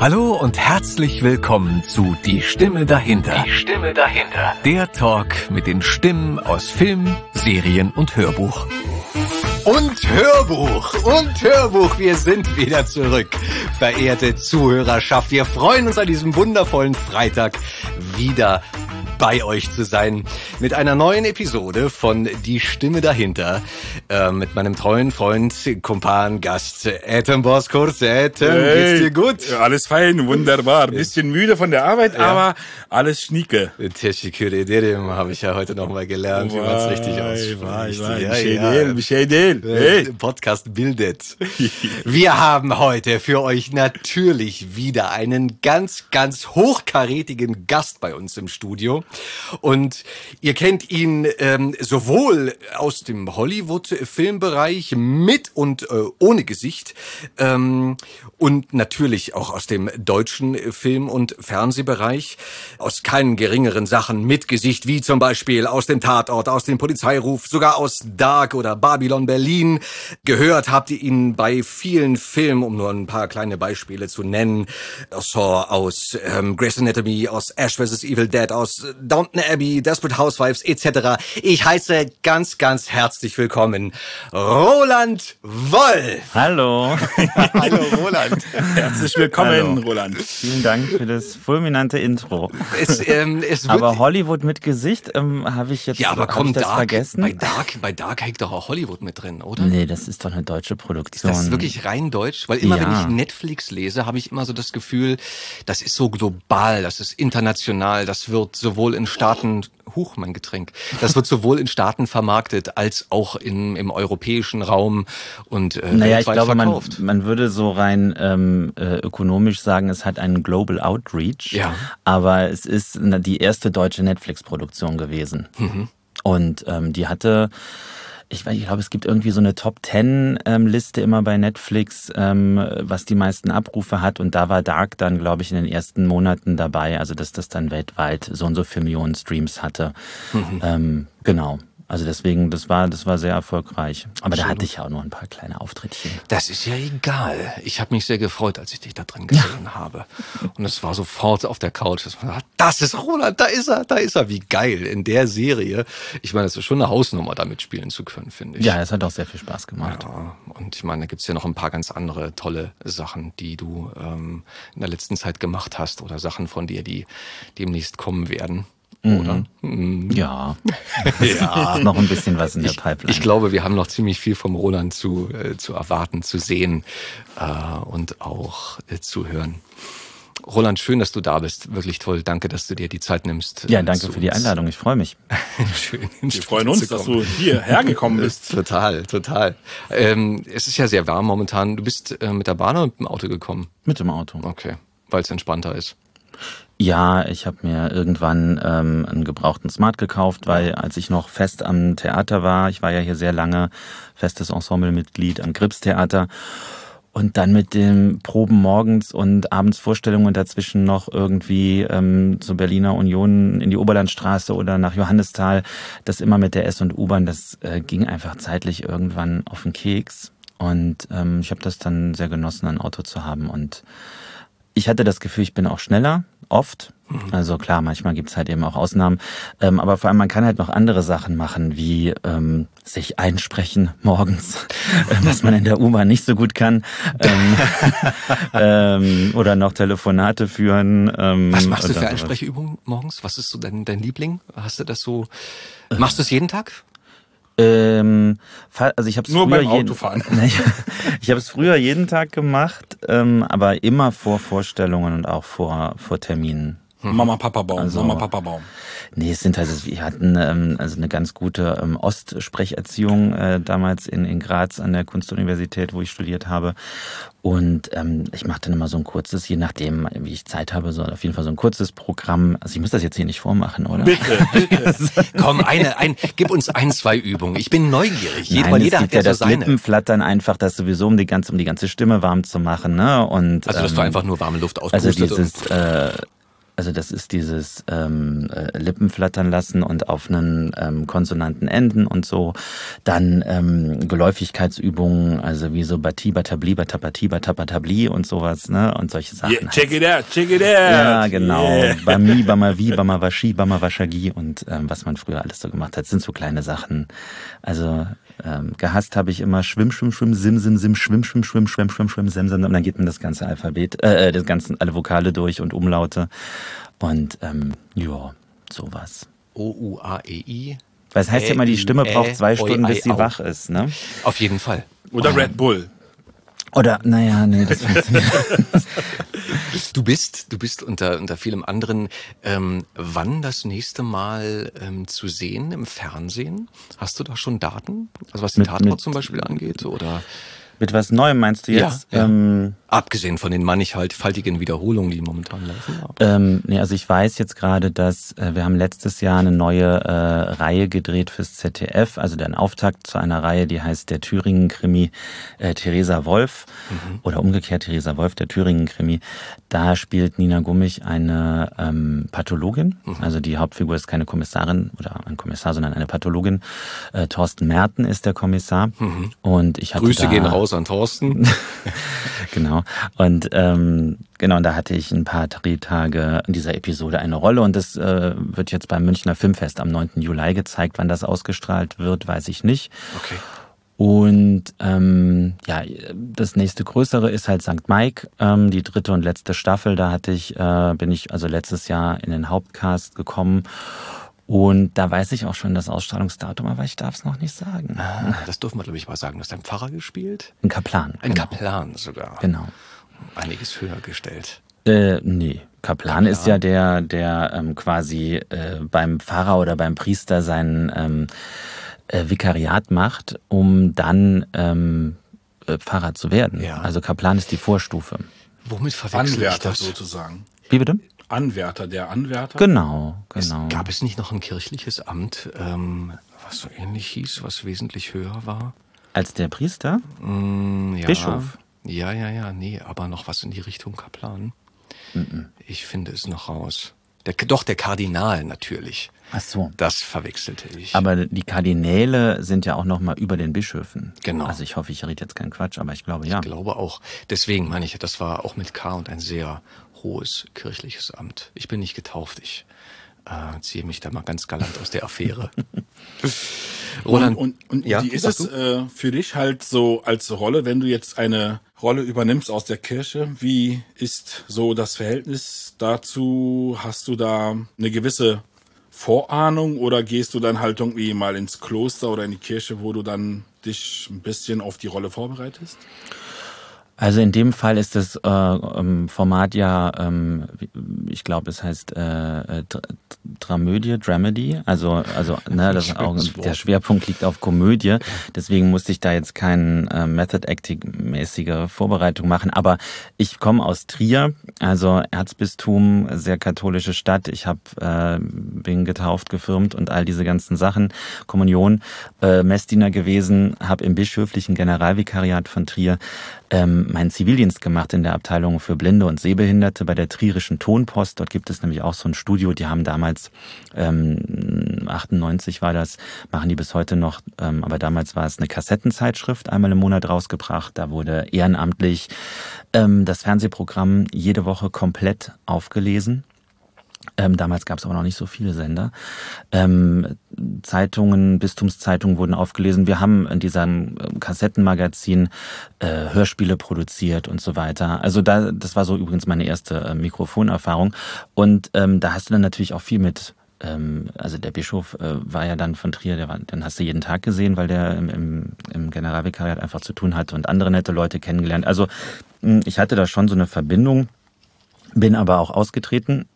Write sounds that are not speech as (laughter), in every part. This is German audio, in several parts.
Hallo und herzlich willkommen zu Die Stimme dahinter. Die Stimme dahinter. Der Talk mit den Stimmen aus Film, Serien und Hörbuch. Und Hörbuch und Hörbuch, wir sind wieder zurück, verehrte Zuhörerschaft. Wir freuen uns an diesem wundervollen Freitag wieder bei euch zu sein mit einer neuen Episode von Die Stimme dahinter äh, mit meinem treuen Freund, Kumpan, Gast Ethan Boskurt. Ethan, hey, geht's dir gut? Alles fein, wunderbar. Bisschen müde von der Arbeit, ja. aber alles schnieke. Teşekkür ederim habe ich ja heute nochmal gelernt, wie man es richtig ausspricht. Ja, ja. Michel, hey. Podcast bildet. (laughs) Wir haben heute für euch natürlich wieder einen ganz, ganz hochkarätigen Gast bei uns im Studio. Und ihr kennt ihn ähm, sowohl aus dem Hollywood-Filmbereich mit und äh, ohne Gesicht ähm, und natürlich auch aus dem deutschen Film- und Fernsehbereich, aus keinen geringeren Sachen mit Gesicht, wie zum Beispiel aus dem Tatort, aus dem Polizeiruf, sogar aus Dark oder Babylon Berlin. Gehört habt ihr ihn bei vielen Filmen, um nur ein paar kleine Beispiele zu nennen. Saw aus ähm, Grey's Anatomy, aus Ash vs. Evil Dead, aus Downton Abbey, Desperate Housewives etc. Ich heiße ganz, ganz herzlich willkommen Roland Woll. Hallo. (laughs) Hallo Roland. Herzlich willkommen, Hallo. Roland. Vielen Dank für das fulminante Intro. Es, ähm, es Aber Hollywood mit Gesicht ähm, habe ich jetzt ja, aber komm, ich das Dark, vergessen. bei Dark, bei Dark hängt doch auch Hollywood mit drin, oder? nee, das ist doch eine deutsche Ist Produktion. das wirklich rein deutsch? Weil immer, wenn Ja. ich Netflix lese, habe ich immer so das Gefühl, das ist so global, das ist international, das wird sowohl in Staaten, huch, mein Getränk, das wird sowohl in Staaten vermarktet als auch in, im europäischen Raum und äh, Naja, ich weltweit glaube, man, verkauft. man würde so rein ähm, äh, ökonomisch sagen, es hat einen Global Outreach. Ja. Aber es ist die erste deutsche Netflix-Produktion gewesen. Mhm. Und ähm, die hatte, ich, weiß- ich glaube, es gibt irgendwie so eine Top Ten ähm, Liste immer bei Netflix, ähm, was die meisten Abrufe hat. Und da war Dark dann, glaube ich, in den ersten Monaten dabei. Also, dass das dann weltweit so und so viele Millionen Streams hatte. Mhm. Ähm, genau. Also deswegen, das war, das war sehr erfolgreich. Aber da hatte ich ja auch noch ein paar kleine Auftrittchen. Das ist ja egal. Ich habe mich sehr gefreut, als ich dich da drin gesehen habe. Und es war sofort auf der Couch. dass man sagt, Das ist Roland, da ist er, da ist er. Wie geil in der Serie. Ich meine, es ist schon eine Hausnummer, da mitspielen zu können, finde ich. Ja, es hat auch sehr viel Spaß gemacht. Ja, und ich meine, da gibt's ja noch ein paar ganz andere tolle Sachen, die du ähm, in der letzten Zeit gemacht hast oder Sachen von dir, die demnächst kommen werden. Oder? Mhm. Ja. (laughs) ja. noch ein bisschen was in der Ich, Pipeline. ich glaube, wir haben noch ziemlich viel vom Roland zu, äh, zu erwarten, zu sehen äh, und auch äh, zu hören. Roland, schön, dass du da bist. Wirklich toll. Danke, dass du dir die Zeit nimmst. ja, äh, danke für die uns. Einladung. Ich freue mich. (laughs) Schön. Wir freuen uns, dass du hierher gekommen (laughs) bist. Total, total. Ähm, es ist ja sehr warm momentan. Du bist äh, mit der Bahn oder mit dem Auto gekommen? Mit dem Auto. Okay, weil es entspannter ist. Ja, ich habe mir irgendwann ähm, einen gebrauchten Smart gekauft, weil als ich noch fest am Theater war, ich war ja hier sehr lange festes Ensemblemitglied am Gripstheater und dann mit dem Proben morgens und abends Vorstellungen dazwischen noch irgendwie ähm, zur Berliner Union in die Oberlandstraße oder nach Johannisthal, das immer mit der S- und U-Bahn, das äh, ging einfach zeitlich irgendwann auf den Keks. Und ähm, ich habe das dann sehr genossen, ein Auto zu haben. Und ich hatte das Gefühl, ich bin auch schneller, oft. Also klar, manchmal gibt's halt eben auch Ausnahmen. Ähm, aber vor allem, man kann halt noch andere Sachen machen, wie ähm, sich einsprechen morgens, äh, (laughs) was man in der U-Bahn nicht so gut kann. Ähm, (laughs) ähm, oder noch Telefonate führen. Ähm, Was machst du für. Einsprechübungen morgens? Was ist so dein, dein Liebling? Hast du das so? Machst du es jeden Tag? Ähm, also ich habe Nur früher beim jeden, Autofahren. Nee, (laughs) ich habe es früher jeden Tag gemacht, ähm, aber immer vor Vorstellungen und auch vor vor Terminen. Mama, Papa, Baum. Also- Mama, Papa, Baum. Nee, es sind halt, wir hatten ähm, also eine ganz gute ähm, Ostsprecherziehung äh, damals in, in Graz an der Kunstuniversität, wo ich studiert habe. Und ähm, ich mache dann immer so ein kurzes, je nachdem, wie ich Zeit habe, so auf jeden Fall so ein kurzes Programm. Also ich muss das jetzt hier nicht vormachen, oder? Bitte, (laughs) bitte. Komm, eine, ein, gib uns ein, zwei Übungen. Ich bin neugierig. Jeder, Nein, es jeder gibt hat ja ja so das seine. Lippenflattern einfach, das sowieso um die ganze, um die ganze Stimme warm zu machen, ne? Und Also, dass du ähm, einfach nur warme Luft also auspustet. dieses und, äh, Also das ist dieses ähm, äh, Lippen flattern lassen und auf einen ähm, Konsonanten enden und so. Dann ähm, Geläufigkeitsübungen, also wie so Bati, Batabli, Batapati, Batapatabli und sowas, ne? Und solche Sachen. Yeah, check it out, check it out. Ja, genau. Yeah. Bami, Bamavi, Bamawashi, Bamawashagi und ähm, was man früher alles so gemacht hat, sind so kleine Sachen. Also ähm, gehasst habe ich immer Schwimm, Schwimm, Schwimm, Sim, Sim, Sim, Schwimm, Schwimm, Schwimm, Schwimm, Schwimm, Schwimm, Sim, Sim. Und dann geht man das ganze Alphabet, äh, das ganze, alle Vokale durch und Umlaute. Und ähm, ja, sowas. O-U-A-E-I. Weil es heißt ja immer, die Stimme braucht zwei Stunden, bis sie wach ist, ne? Auf jeden Fall. Oder Red Bull. Oder, naja, nee, das weiß ich nicht. (laughs) Du bist, du bist unter, unter vielem anderen, ähm, wann das nächste Mal ähm, zu sehen im Fernsehen? Hast du da schon Daten? Also was den Mit- Tatort mit- zum Beispiel angeht? Oder Mit was Neuem meinst du jetzt? Ja, ja. Ähm, abgesehen von den mannigfaltigen Wiederholungen, die momentan laufen? Ähm, nee, also ich weiß jetzt gerade, dass äh, wir haben letztes Jahr eine neue äh, Reihe gedreht fürs ZDF, also den Auftakt zu einer Reihe, die heißt der Thüringen-Krimi äh, Theresa Wolf oder umgekehrt Theresa Wolf, der Thüringen-Krimi. Da spielt Nina Gummich eine ähm, Pathologin, also die Hauptfigur ist keine Kommissarin oder ein Kommissar, sondern eine Pathologin. Äh, Thorsten Merten ist der Kommissar und ich hatte Grüße gehen raus an Thorsten. (laughs) (laughs) Genau. Und ähm, genau, und da hatte ich ein paar Drehtage in dieser Episode eine Rolle und das äh, wird jetzt beim Münchner Filmfest am 9. Juli gezeigt. Wann das ausgestrahlt wird, weiß ich nicht. Okay. Und ähm, ja, das nächste größere ist halt St. Mike, ähm, die dritte und letzte Staffel. Da hatte ich, äh, bin ich also letztes Jahr in den Hauptcast gekommen. Und da weiß ich auch schon das Ausstrahlungsdatum, aber ich darf es noch nicht sagen. Ah, Das dürfen wir, glaube ich, mal sagen. Du hast einen Pfarrer gespielt? Ein Kaplan. Ein genau. Kaplan sogar. Genau. Einiges höher gestellt. Äh, nee. Kaplan, ist ja der, der ähm, quasi äh, beim Pfarrer oder beim Priester sein ähm, äh, Vikariat macht, um dann ähm, äh, Pfarrer zu werden. Ja. Also Kaplan ist die Vorstufe. Womit verwechsel ich das? sozusagen. Wie bitte? Anwärter, der Anwärter. Genau, Es, genau. gab es nicht noch ein kirchliches Amt, ähm, was so ähnlich hieß, was wesentlich höher war? Als der Priester? Mm, ja. Bischof. Ja, ja, ja, nee, aber noch was in die Richtung Kaplan. Ich finde es noch raus. Der, doch, der Kardinal natürlich. Ach so. Das verwechselte ich. Aber die Kardinäle sind ja auch noch mal über den Bischöfen. Genau. Also ich hoffe, ich rede jetzt keinen Quatsch, aber ich glaube ja. Ich glaube auch. Deswegen meine ich, das war auch mit K und ein sehr hohes kirchliches Amt. Ich bin nicht getauft. Ich äh, ziehe mich da mal ganz galant aus der Affäre. (laughs) Und, und, und Ja, wie ist es äh, für dich halt so als Rolle, wenn du jetzt eine Rolle übernimmst aus der Kirche? Wie ist so das Verhältnis dazu? Hast du da eine gewisse Vorahnung oder gehst du dann halt irgendwie mal ins Kloster oder in die Kirche, wo du dann dich ein bisschen auf die Rolle vorbereitest? Also in dem Fall ist das äh, Format ja, ähm, ich glaube, es heißt äh, äh, Dr- Dramödie, Dramedy. Also, also (laughs) ne, das auch, der Schwerpunkt liegt auf Komödie. Deswegen musste ich da jetzt keine äh, Method Acting-mäßige Vorbereitung machen. Aber ich komme aus Trier, also Erzbistum, sehr katholische Stadt. Ich hab, äh, bin getauft, gefirmt und all diese ganzen Sachen. Kommunion, äh, Messdiener gewesen, habe im bischöflichen Generalvikariat von Trier ähm, meinen Zivildienst gemacht in der Abteilung für Blinde und Sehbehinderte bei der Trierischen Tonpost. Dort gibt es nämlich auch so ein Studio, die haben damals, ähm, 98 war das, machen die bis heute noch, ähm, aber damals war es eine Kassettenzeitschrift, einmal im Monat rausgebracht. Da wurde ehrenamtlich ähm, das Fernsehprogramm jede Woche komplett aufgelesen. Ähm, damals gab es aber noch nicht so viele Sender. Ähm, Zeitungen, Bistumszeitungen wurden aufgelesen. Wir haben in diesem ähm, Kassettenmagazin äh, Hörspiele produziert und so weiter. Also da, das war so übrigens meine erste äh, Mikrofonerfahrung. Und ähm, da hast du dann natürlich auch viel mit ähm, also der Bischof äh, war ja dann von Trier, der war, den hast du jeden Tag gesehen, weil der im, im, im Generalvikariat einfach zu tun hatte und andere nette Leute kennengelernt. Also mh, ich hatte da schon so eine Verbindung, bin aber auch ausgetreten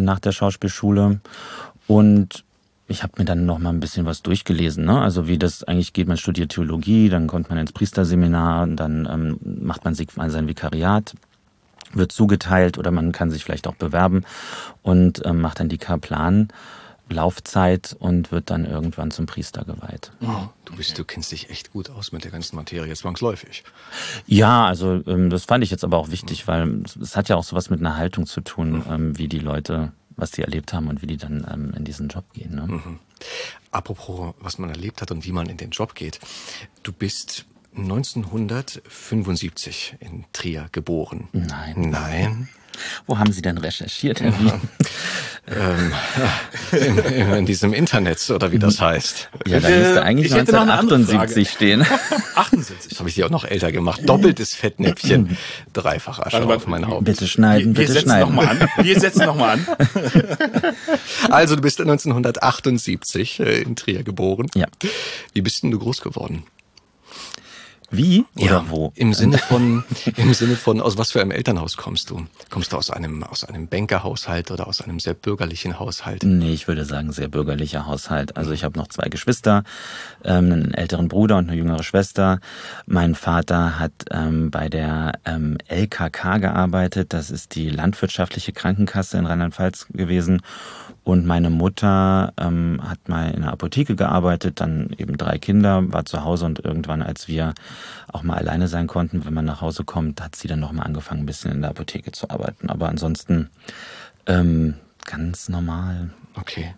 nach der Schauspielschule und ich habe mir dann noch mal ein bisschen was durchgelesen, ne? Also wie das eigentlich geht. Man studiert Theologie, dann kommt man ins Priesterseminar, und dann ähm, macht man sein Vikariat, wird zugeteilt oder man kann sich vielleicht auch bewerben und ähm, macht dann die Kaplan Laufzeit und wird dann irgendwann zum Priester geweiht. Oh, du bist, du kennst dich echt gut aus mit der ganzen Materie, zwangsläufig. Ja, also ähm, das fand ich jetzt aber auch wichtig, weil es hat ja auch sowas mit einer Haltung zu tun, ähm, wie die Leute, was die erlebt haben und wie die dann ähm, in diesen Job gehen. Ne? Mhm. Apropos, was man erlebt hat und wie man in den Job geht. Du bist 1975 in Trier geboren. Nein. Nein. Wo haben Sie denn recherchiert, Herr Wien? (laughs) ähm, in, in, diesem Internet oder wie das heißt. Ja, da müsste eigentlich ich 1978 stehen. (laughs) 78. Habe ich die auch noch älter gemacht. Doppeltes Fettnäpfchen, dreifach Asche also, auf mein Haupt. Bitte schneiden, wir, bitte schneiden. Noch mal an. Wir setzen nochmal an. (laughs) Also du bist 1978 äh, in Trier geboren. Ja. Wie bist denn du groß geworden? Wie oder ja, wo? Im Sinne von, (laughs) im Sinne von, aus was für einem Elternhaus kommst du? Kommst du aus einem, aus einem Bankerhaushalt oder aus einem sehr bürgerlichen Haushalt? Nee, ich würde sagen, sehr bürgerlicher Haushalt. Also ich habe noch zwei Geschwister, ähm, einen älteren Bruder und eine jüngere Schwester. Mein Vater hat ähm, bei der ähm, LKK gearbeitet. Das ist die landwirtschaftliche Krankenkasse in Rheinland-Pfalz gewesen. Und meine Mutter ähm, hat mal in einer Apotheke gearbeitet, dann eben drei Kinder, war zu Hause und irgendwann, als wir auch mal alleine sein konnten, wenn man nach Hause kommt, hat sie dann nochmal angefangen, ein bisschen in der Apotheke zu arbeiten. Aber ansonsten ähm, ganz normal. Okay.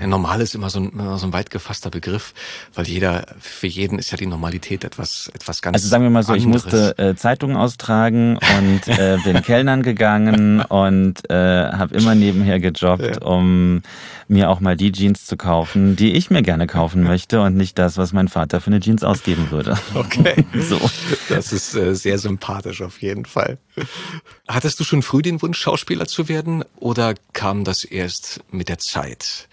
Ja. normal ist immer so, ein, immer so ein weit gefasster Begriff, weil jeder, für jeden ist ja die Normalität etwas, etwas ganz Also sagen wir mal so, anderes. ich musste äh, Zeitungen austragen und äh, (laughs) bin Kellnern gegangen und äh, habe immer nebenher gejobbt, ja. um mir auch mal die Jeans zu kaufen, die ich mir gerne kaufen möchte und nicht das, was mein Vater für eine Jeans ausgeben würde. Okay. (laughs) so. Das ist äh, sehr sympathisch auf jeden Fall. Hattest du schon früh den Wunsch, Schauspieler zu werden oder kam das erst mit der Zeit?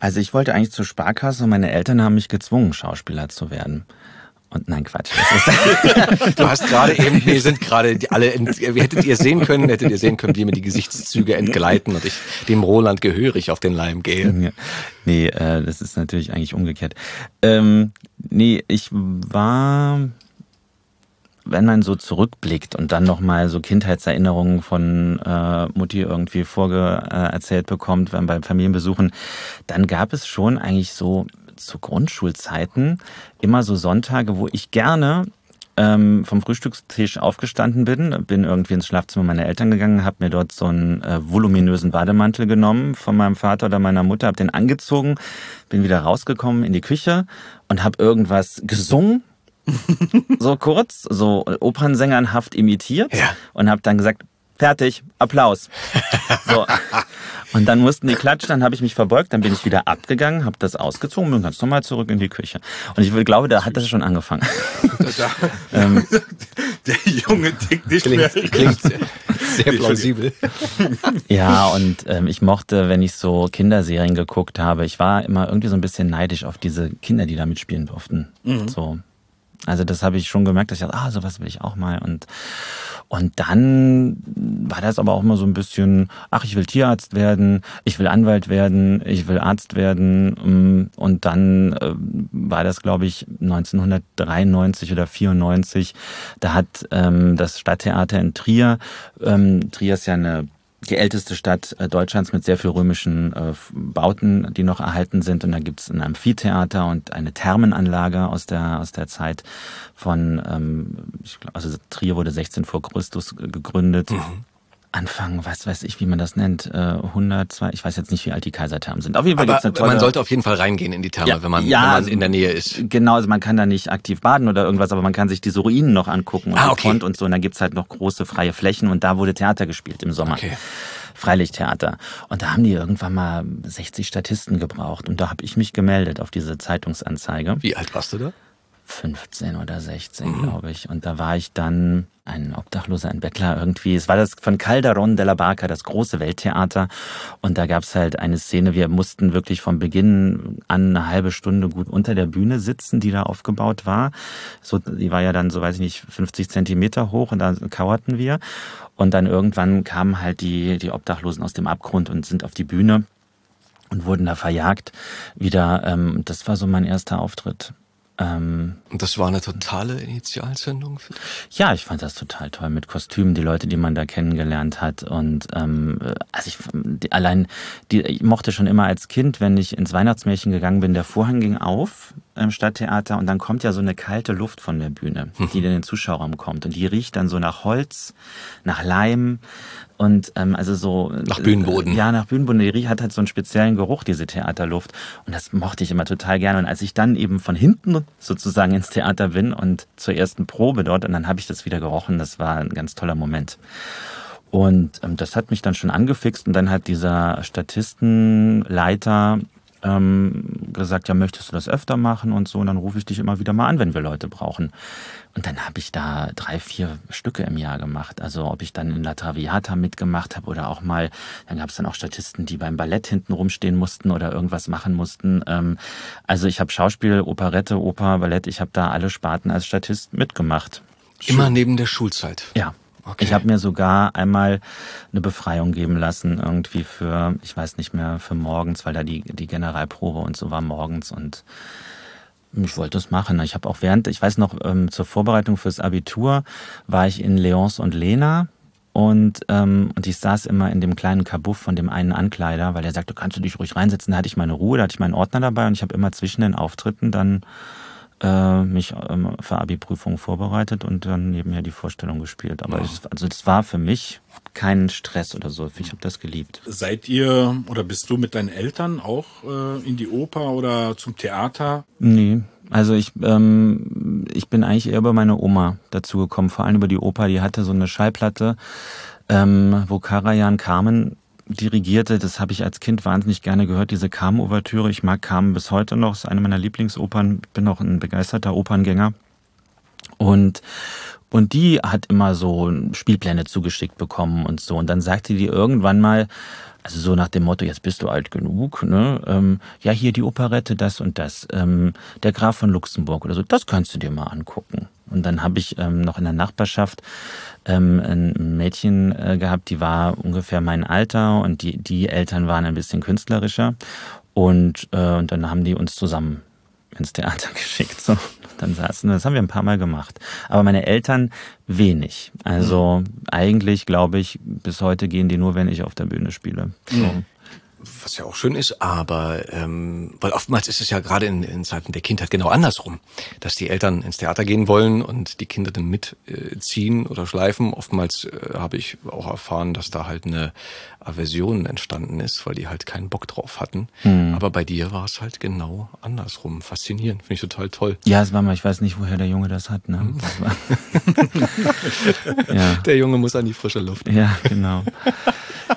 Also ich wollte eigentlich zur Sparkasse und meine Eltern haben mich gezwungen, Schauspieler zu werden. Und nein, Quatsch. (laughs) du hast gerade eben, wir sind gerade alle, hättet ihr sehen können, hättet ihr sehen können, wie mir die Gesichtszüge entgleiten und ich dem Roland gehörig auf den Leim gehe. Nee, äh, das ist natürlich eigentlich umgekehrt. Ähm, nee, ich war wenn man so zurückblickt und dann nochmal so Kindheitserinnerungen von äh, Mutti irgendwie vorgeerzählt bekommt, wenn beim Familienbesuchen, dann gab es schon eigentlich so zu Grundschulzeiten immer so Sonntage, wo ich gerne ähm, vom Frühstückstisch aufgestanden bin, bin irgendwie ins Schlafzimmer meiner Eltern gegangen, habe mir dort so einen äh, voluminösen Bademantel genommen von meinem Vater oder meiner Mutter, habe den angezogen, bin wieder rausgekommen in die Küche und habe irgendwas gesungen so kurz, so opernsängernhaft imitiert ja. und habe dann gesagt, fertig, Applaus. So. Und dann mussten die klatschen, dann habe ich mich verbeugt, dann bin ich wieder abgegangen, habe das ausgezogen und bin ganz normal zurück in die Küche. Und ich glaube, da hat das schon angefangen. (laughs) ähm, (laughs) Der Junge denkt nicht klingt, mehr. Klingt sehr, sehr plausibel. Ja, und ähm, ich mochte, wenn ich so Kinderserien geguckt habe, ich war immer irgendwie so ein bisschen neidisch auf diese Kinder, die da mitspielen durften. Mhm. So, also das habe ich schon gemerkt, dass ich dachte, ah, sowas will ich auch mal. Und, und dann war das aber auch immer so ein bisschen, ach, ich will Tierarzt werden, ich will Anwalt werden, ich will Arzt werden. Mm, und dann äh, war das, glaube ich, 1993 oder 94. Da hat ähm, das Stadttheater in Trier, ähm, Trier ist ja eine die älteste Stadt äh, Deutschlands mit sehr viel römischen äh, Bauten, die noch erhalten sind. Und da gibt es ein Amphitheater und eine Thermenanlage aus der, aus der Zeit von, ähm, ich glaub, also Trier wurde 16 vor Christus gegründet. Mhm. Anfang, was weiß ich, wie man das nennt, 100, 2, ich weiß jetzt nicht, wie alt die Kaiserthermen sind. Auf jeden Fall gibt's eine tolle, man sollte auf jeden Fall reingehen in die Therme, ja, wenn, man, ja, wenn man in der Nähe ist. Genau, also man kann da nicht aktiv baden oder irgendwas, aber man kann sich diese Ruinen noch angucken und ah, okay. und so. Und dann gibt's halt noch große freie Flächen und da wurde Theater gespielt im Sommer. Okay. Freilichttheater. Und da haben die irgendwann mal 60 Statisten gebraucht. Und da habe ich mich gemeldet auf diese Zeitungsanzeige. Wie alt warst du da? 15 oder 16, mhm. glaube ich. Und da war ich dann ein Obdachloser, ein Bettler irgendwie. Es war das von Calderon de la Barca, das große Welttheater. Und da gab es halt eine Szene, wir mussten wirklich vom Beginn an eine halbe Stunde gut unter der Bühne sitzen, die da aufgebaut war. So, die war ja dann, so weiß ich nicht, 50 Zentimeter hoch und da kauerten wir. Und dann irgendwann kamen halt die, die Obdachlosen aus dem Abgrund und sind auf die Bühne und wurden da verjagt. Wieder, ähm, das war so mein erster Auftritt Ähm, Und das war eine totale Initialzündung für dich? Ja, ich fand das total toll mit Kostümen, die Leute, die man da kennengelernt hat. Und ähm, also ich die, allein, die, ich mochte schon immer als Kind, wenn ich ins Weihnachtsmärchen gegangen bin, der Vorhang ging auf im Stadttheater und dann kommt ja so eine kalte Luft von der Bühne, die in den Zuschauerraum kommt. Und die riecht dann so nach Holz, nach Leim und ähm, also so nach Bühnenboden. Äh, ja, nach Bühnenboden. Die hat halt so einen speziellen Geruch, diese Theaterluft. Und das mochte ich immer total gerne. Und als ich dann eben von hinten sozusagen ins Theater bin und zur ersten Probe dort, und dann habe ich das wieder gerochen, das war ein ganz toller Moment. Und ähm, das hat mich dann schon angefixt und dann hat dieser Statistenleiter ähm, gesagt, ja, möchtest du das öfter machen und so, und dann rufe ich dich immer wieder mal an, wenn wir Leute brauchen. Und dann habe ich da drei, vier Stücke im Jahr gemacht. Also ob ich dann in La Traviata mitgemacht habe oder auch mal, dann gab es dann auch Statisten, die beim Ballett hinten rumstehen mussten oder irgendwas machen mussten. Ähm, also ich habe Schauspiel, Operette, Oper, Ballett, ich habe da alle Sparten als Statist mitgemacht. Immer neben der Schulzeit? Ja. Okay. Ich habe mir sogar einmal eine Befreiung geben lassen, irgendwie für, ich weiß nicht mehr, für morgens, weil da die, die Generalprobe und so war morgens und ich wollte es machen. Ich habe auch während, ich weiß noch, ähm, zur Vorbereitung fürs Abitur war ich in Leons und Lena und, ähm, und ich saß immer in dem kleinen Kabuff von dem einen Ankleider, weil er sagte, kannst du dich ruhig reinsetzen. Da hatte ich meine Ruhe, da hatte ich meinen Ordner dabei und ich habe immer zwischen den Auftritten dann äh, mich ähm, für Abi-Prüfungen vorbereitet und dann nebenher die Vorstellung gespielt. Aber ja. es, also das war für mich kein Stress oder so. Ich habe das geliebt. Seid ihr oder bist du mit deinen Eltern auch äh, in die Oper oder zum Theater? Nee. Also ich, ähm, ich bin eigentlich eher über meine Oma dazu gekommen, vor allem über die Oper. Die hatte so eine Schallplatte, ähm, wo Karajan Carmen dirigierte. Das habe ich als Kind wahnsinnig gerne gehört, diese Carmen-Ouvertüre. Ich mag Carmen bis heute noch, ist eine meiner Lieblingsopern. Bin auch ein begeisterter Operngänger. Und, und die hat immer so Spielpläne zugeschickt bekommen und so. Und dann sagte die irgendwann mal, also so nach dem Motto, jetzt bist du alt genug, ne? Ähm, ja, hier die Operette, das und das. Ähm, der Graf von Luxemburg oder so, das kannst du dir mal angucken. Und dann habe ich ähm, noch in der Nachbarschaft ähm, ein Mädchen äh, gehabt, die war ungefähr mein Alter und die, die Eltern waren ein bisschen künstlerischer. Und, äh, und dann haben die uns zusammen ins Theater (laughs) geschickt. So. Dann saßen, das haben wir ein paar Mal gemacht. Aber meine Eltern wenig. Also mhm. eigentlich glaube ich, bis heute gehen die nur, wenn ich auf der Bühne spiele. So. Mhm was ja auch schön ist, aber ähm, weil oftmals ist es ja gerade in, in Zeiten der Kindheit genau andersrum, dass die Eltern ins Theater gehen wollen und die Kinder dann mitziehen äh, oder schleifen. Oftmals äh, habe ich auch erfahren, dass da halt eine Aversion entstanden ist, weil die halt keinen Bock drauf hatten. Hm. Aber bei dir war es halt genau andersrum. Faszinierend, finde ich total toll. Ja, es war mal, ich weiß nicht, woher der Junge das hat. Ne? Hm. Das (laughs) ja. Der Junge muss an die frische Luft. Ja, genau.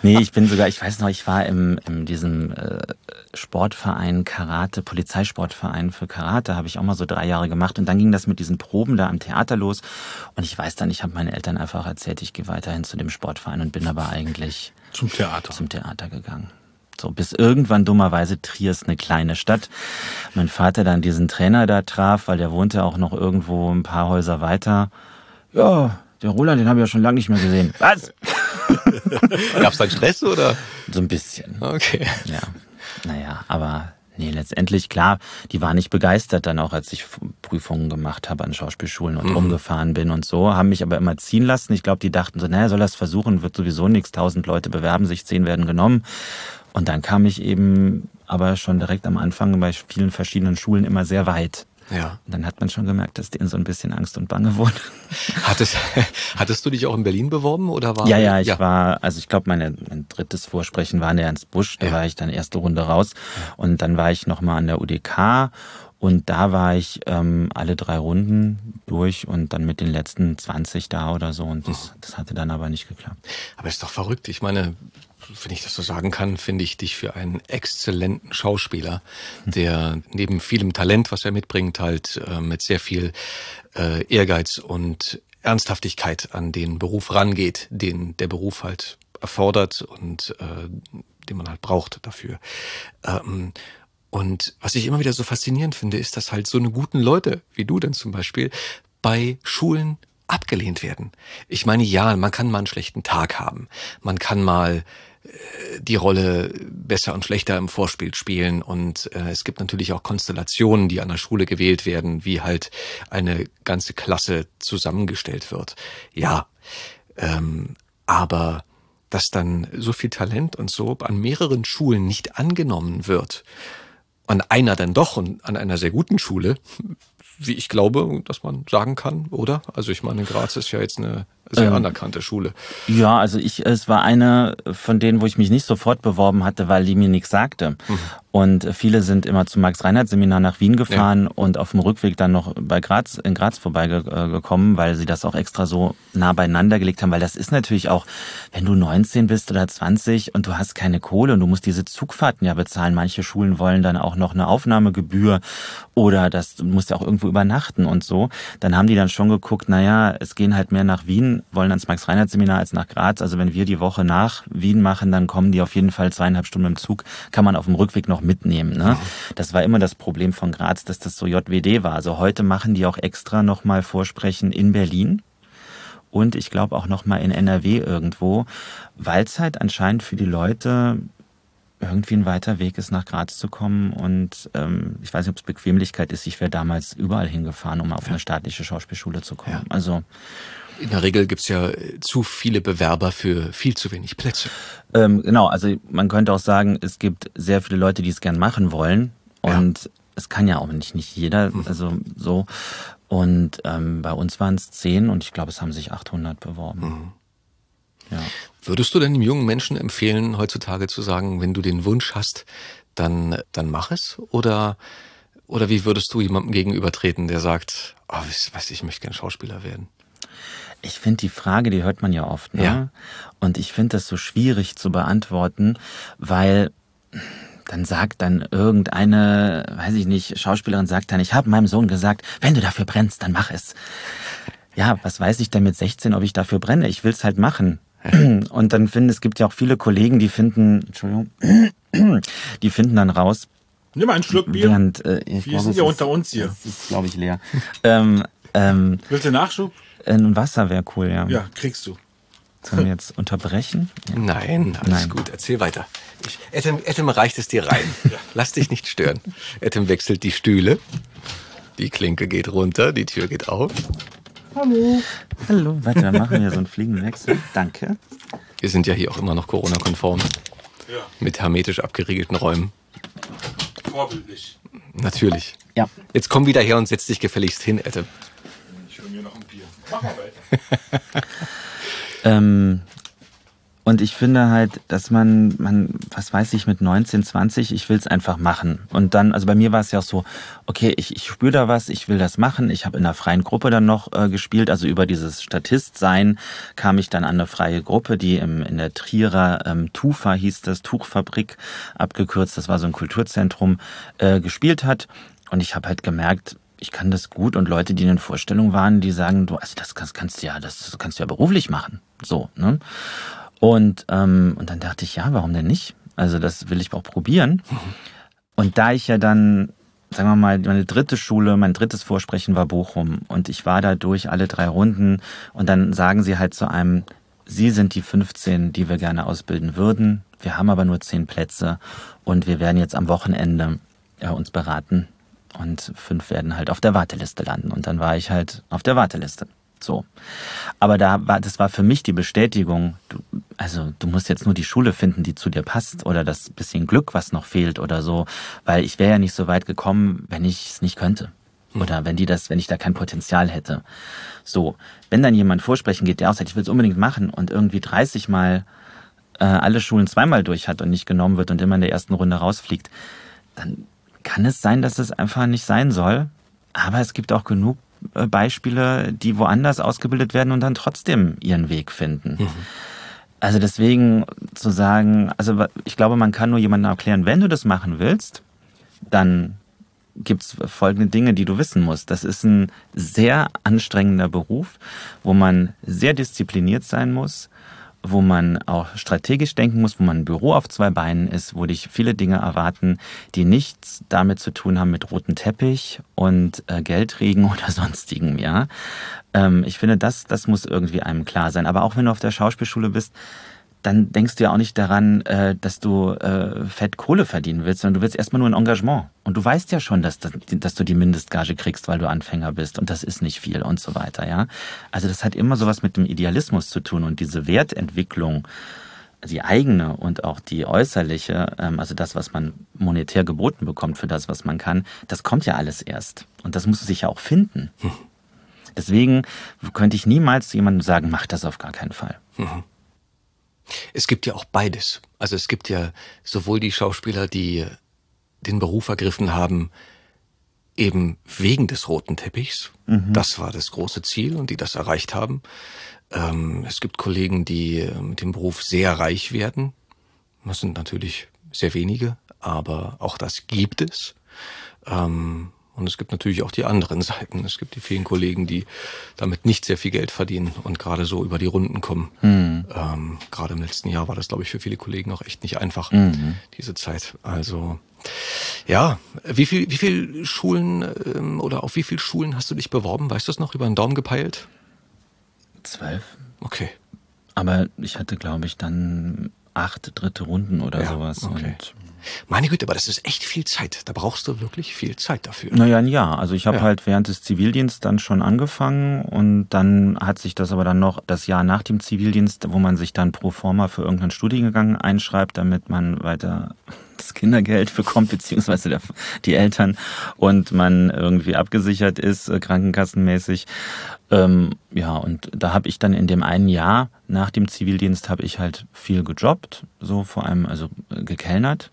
Nee, ich bin sogar, ich weiß noch, ich war im, in diesem äh, Sportverein Karate, Polizeisportverein für Karate, habe ich auch mal so drei Jahre gemacht. Und dann ging das mit diesen Proben da am Theater los. Und ich weiß dann, ich habe meine Eltern einfach erzählt, ich gehe weiterhin zu dem Sportverein und bin aber eigentlich zum Theater. Zum Theater gegangen. So, bis irgendwann dummerweise Triers eine kleine Stadt. Mein Vater dann diesen Trainer da traf, weil der wohnte auch noch irgendwo ein paar Häuser weiter. Ja, der Roland, den habe ich ja schon lange nicht mehr gesehen. Was? (laughs) Gab es da Stress oder? So ein bisschen. Okay. Ja. Naja, aber nee, letztendlich klar, die war nicht begeistert dann auch, als ich Prüfungen gemacht habe an Schauspielschulen und mhm. rumgefahren bin und so, haben mich aber immer ziehen lassen. Ich glaube, die dachten so, naja, soll das versuchen, wird sowieso nichts, tausend Leute bewerben sich, zehn werden genommen. Und dann kam ich eben aber schon direkt am Anfang bei vielen verschiedenen Schulen immer sehr weit. Ja. Und dann hat man schon gemerkt, dass denen so ein bisschen Angst und Bange (laughs) wurde. Hattest, hattest du dich auch in Berlin beworben oder war? Ja, ja, ich ja. war, also ich glaube, mein drittes Vorsprechen war in Ernst Busch, da ja. war ich dann erste Runde raus. Und dann war ich nochmal an der UDK und da war ich ähm, alle drei Runden durch und dann mit den letzten 20 da oder so. Und das, oh. das hatte dann aber nicht geklappt. Aber ist doch verrückt. Ich meine, wenn ich das so sagen kann, finde ich dich für einen exzellenten Schauspieler, der neben vielem Talent, was er mitbringt, halt äh, mit sehr viel äh, Ehrgeiz und Ernsthaftigkeit an den Beruf rangeht, den der Beruf halt erfordert und äh, den man halt braucht dafür. Ähm, und was ich immer wieder so faszinierend finde, ist, dass halt so eine guten Leute wie du denn zum Beispiel bei Schulen abgelehnt werden. Ich meine, ja, man kann mal einen schlechten Tag haben. Man kann mal die Rolle besser und schlechter im Vorspiel spielen. Und äh, es gibt natürlich auch Konstellationen, die an der Schule gewählt werden, wie halt eine ganze Klasse zusammengestellt wird. Ja, ähm, aber dass dann so viel Talent und so an mehreren Schulen nicht angenommen wird, an einer dann doch und an einer sehr guten Schule, wie ich glaube, dass man sagen kann, oder? Also ich meine, Graz ist ja jetzt eine sehr ähm, anerkannte Schule. Ja, also ich, es war eine von denen, wo ich mich nicht sofort beworben hatte, weil die mir nichts sagte. Mhm. Und viele sind immer zum Max-Reinhardt-Seminar nach Wien gefahren ja. und auf dem Rückweg dann noch bei Graz, in Graz vorbeigekommen, weil sie das auch extra so nah beieinander gelegt haben. Weil das ist natürlich auch, wenn du 19 bist oder 20 und du hast keine Kohle und du musst diese Zugfahrten ja bezahlen. Manche Schulen wollen dann auch noch eine Aufnahmegebühr oder das, du musst ja auch irgendwo übernachten und so. Dann haben die dann schon geguckt, naja, es gehen halt mehr nach Wien, wollen ans Max-Reinhardt-Seminar als nach Graz. Also wenn wir die Woche nach Wien machen, dann kommen die auf jeden Fall zweieinhalb Stunden im Zug. Kann man auf dem Rückweg noch mitnehmen. Ne? Das war immer das Problem von Graz, dass das so JWD war. Also heute machen die auch extra nochmal Vorsprechen in Berlin und ich glaube auch nochmal in NRW irgendwo, weil es halt anscheinend für die Leute irgendwie ein weiter Weg ist, nach Graz zu kommen. Und ähm, ich weiß nicht, ob es Bequemlichkeit ist. Ich wäre damals überall hingefahren, um auf ja. eine staatliche Schauspielschule zu kommen. Ja. Also in der Regel gibt's ja zu viele Bewerber für viel zu wenig Plätze. Ähm, genau, also man könnte auch sagen, es gibt sehr viele Leute, die es gern machen wollen. Und ja. es kann ja auch nicht, nicht jeder, hm. also so. Und ähm, bei uns waren es zehn und ich glaube, es haben sich 800 beworben. Mhm. Ja. Würdest du denn dem jungen Menschen empfehlen, heutzutage zu sagen, wenn du den Wunsch hast, dann, dann mach es? Oder, oder wie würdest du jemandem gegenübertreten, der sagt, oh, ich, weiß, ich möchte gern Schauspieler werden? Ich finde die Frage, die hört man ja oft. Ne? Ja. Und ich finde das so schwierig zu beantworten, weil dann sagt dann irgendeine, weiß ich nicht, Schauspielerin sagt dann, ich habe meinem Sohn gesagt, wenn du dafür brennst, dann mach es. Ja, was weiß ich denn mit 16, ob ich dafür brenne? Ich will es halt machen. Und dann finden, es gibt ja auch viele Kollegen, die finden, Entschuldigung, (clears throat) die finden dann raus. Nimm mal einen Schluck Bier. Während, äh, ich Wir glaube, sind ja unter uns hier. Das ist, glaube ich, leer. (laughs) ähm, ähm, Willst du Nachschub? Ein Wasser wäre cool, ja. Ja, kriegst du. Sollen wir jetzt unterbrechen? Ja. (laughs) Nein, alles Nein. gut. Erzähl weiter. Ich, Etem, Etem reicht es dir rein. (laughs) Lass dich nicht stören. Etem wechselt die Stühle. Die Klinke geht runter, die Tür geht auf. Hallo. Hallo. Warte, dann machen wir so einen Fliegenwechsel. Danke. Wir sind ja hier auch immer noch Corona-konform. Ja. Mit hermetisch abgeriegelten Räumen. Vorbildlich. Natürlich. Ja. Jetzt komm wieder her und setz dich gefälligst hin, Ette. Ich hol mir noch ein Bier. (laughs) Ähm, und ich finde halt, dass man, man, was weiß ich, mit 19, 20, ich will es einfach machen. Und dann, also bei mir war es ja auch so, okay, ich, ich spüre da was, ich will das machen. Ich habe in einer freien Gruppe dann noch äh, gespielt. Also über dieses Statist-Sein kam ich dann an eine freie Gruppe, die im, in der Trierer ähm, Tufa hieß das, Tuchfabrik abgekürzt, das war so ein Kulturzentrum, äh, gespielt hat. Und ich habe halt gemerkt, ich kann das gut und Leute, die in den Vorstellungen waren, die sagen, du, also das kannst, kannst du ja, das kannst du ja beruflich machen. So, ne? Und, ähm, und dann dachte ich, ja, warum denn nicht? Also das will ich auch probieren. Und da ich ja dann, sagen wir mal, meine dritte Schule, mein drittes Vorsprechen war Bochum und ich war da durch alle drei Runden und dann sagen sie halt zu einem, Sie sind die 15, die wir gerne ausbilden würden. Wir haben aber nur 10 Plätze und wir werden jetzt am Wochenende ja, uns beraten und fünf werden halt auf der Warteliste landen. Und dann war ich halt auf der Warteliste. So. Aber da war, das war für mich die Bestätigung, du, also du musst jetzt nur die Schule finden, die zu dir passt oder das bisschen Glück, was noch fehlt oder so, weil ich wäre ja nicht so weit gekommen, wenn ich es nicht könnte. Hm. Oder wenn die das, wenn ich da kein Potenzial hätte. So, wenn dann jemand vorsprechen geht, der aussagt, ich will es unbedingt machen und irgendwie 30 Mal äh, alle Schulen zweimal durch hat und nicht genommen wird und immer in der ersten Runde rausfliegt, dann kann es sein, dass es einfach nicht sein soll. Aber es gibt auch genug äh, Beispiele, die woanders ausgebildet werden und dann trotzdem ihren Weg finden. Mhm. Also deswegen zu sagen, also ich glaube, man kann nur jemandem erklären, wenn du das machen willst, dann gibt's folgende Dinge, die du wissen musst. Das ist ein sehr anstrengender Beruf, wo man sehr diszipliniert sein muss wo man auch strategisch denken muss, wo man ein Büro auf zwei Beinen ist, wo dich viele Dinge erwarten, die nichts damit zu tun haben mit rotem Teppich und äh, Geldregen (laughs) oder sonstigem, ja. Ähm, ich finde, das, das muss irgendwie einem klar sein. Aber auch wenn du auf der Schauspielschule bist, dann denkst du ja auch nicht daran, äh, dass du äh, fett Kohle verdienen willst, sondern du willst erstmal nur ein Engagement. Und du weißt ja schon, dass, dass du die Mindestgage kriegst, weil du Anfänger bist und das ist nicht viel und so weiter, ja. Also das hat immer sowas mit dem Idealismus zu tun und diese Wertentwicklung, die eigene und auch die äußerliche, ähm, also das, was man monetär geboten bekommt für das, was man kann, das kommt ja alles erst. Und das muss sich ja auch finden. Hm. Deswegen könnte ich niemals zu jemandem sagen, mach das auf gar keinen Fall. Es gibt ja auch beides. Also es gibt ja sowohl die Schauspieler, die den Beruf ergriffen haben, eben wegen des roten Teppichs. Mhm. Das war das große Ziel und die das erreicht haben. Ähm, es gibt Kollegen, die äh, mit dem Beruf sehr reich werden. Das sind natürlich sehr wenige, aber auch das gibt es. Ähm, und es gibt natürlich auch die anderen Seiten. Es gibt die vielen Kollegen, die damit nicht sehr viel Geld verdienen und gerade so über die Runden kommen. Mhm. Ähm, gerade im letzten Jahr war das, glaube ich, für viele Kollegen auch echt nicht einfach, mhm. diese Zeit. Also ja, wie viel, wie viel Schulen ähm, oder auf wie viel Schulen hast du dich beworben? Weißt du das noch über den Daumen gepeilt? Zwölf. Okay. Aber ich hatte, glaube ich, dann acht dritte Runden oder ja, sowas. Okay. Und meine Güte, aber das ist echt viel Zeit. Da brauchst du wirklich viel Zeit dafür. Naja, ein Jahr. Also ich habe ja. halt während des Zivildienstes dann schon angefangen und dann hat sich das aber dann noch das Jahr nach dem Zivildienst, wo man sich dann pro forma für irgendeinen Studiengang einschreibt, damit man weiter das Kindergeld bekommt, beziehungsweise der, die Eltern und man irgendwie abgesichert ist, äh, krankenkassenmäßig. Ähm, ja, und da habe ich dann in dem einen Jahr nach dem Zivildienst habe ich halt viel gejobbt, so vor allem also äh, gekellnert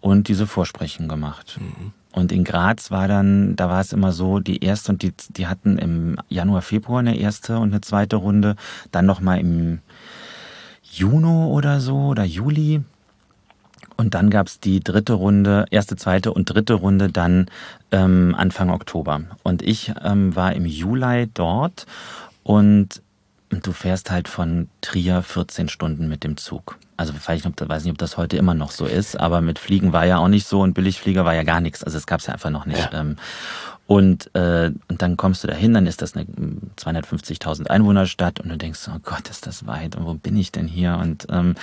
und diese Vorsprechen gemacht. Mhm. Und in Graz war dann, da war es immer so, die erste und die, die hatten im Januar, Februar eine erste und eine zweite Runde, dann nochmal im Juni oder so oder Juli. Und dann gab's die dritte Runde, erste, zweite und dritte Runde dann ähm, Anfang Oktober. Und ich ähm, war im Juli dort und du fährst halt von Trier 14 Stunden mit dem Zug. Also weiß nicht, weiß nicht, ob das heute immer noch so ist, aber mit Fliegen war ja auch nicht so und Billigflieger war ja gar nichts. Also es gab's ja einfach noch nicht. Ja. Ähm, und, äh, und dann kommst du dahin, dann ist das eine 250.000 Einwohnerstadt und du denkst, oh Gott, ist das weit und wo bin ich denn hier? Und ähm,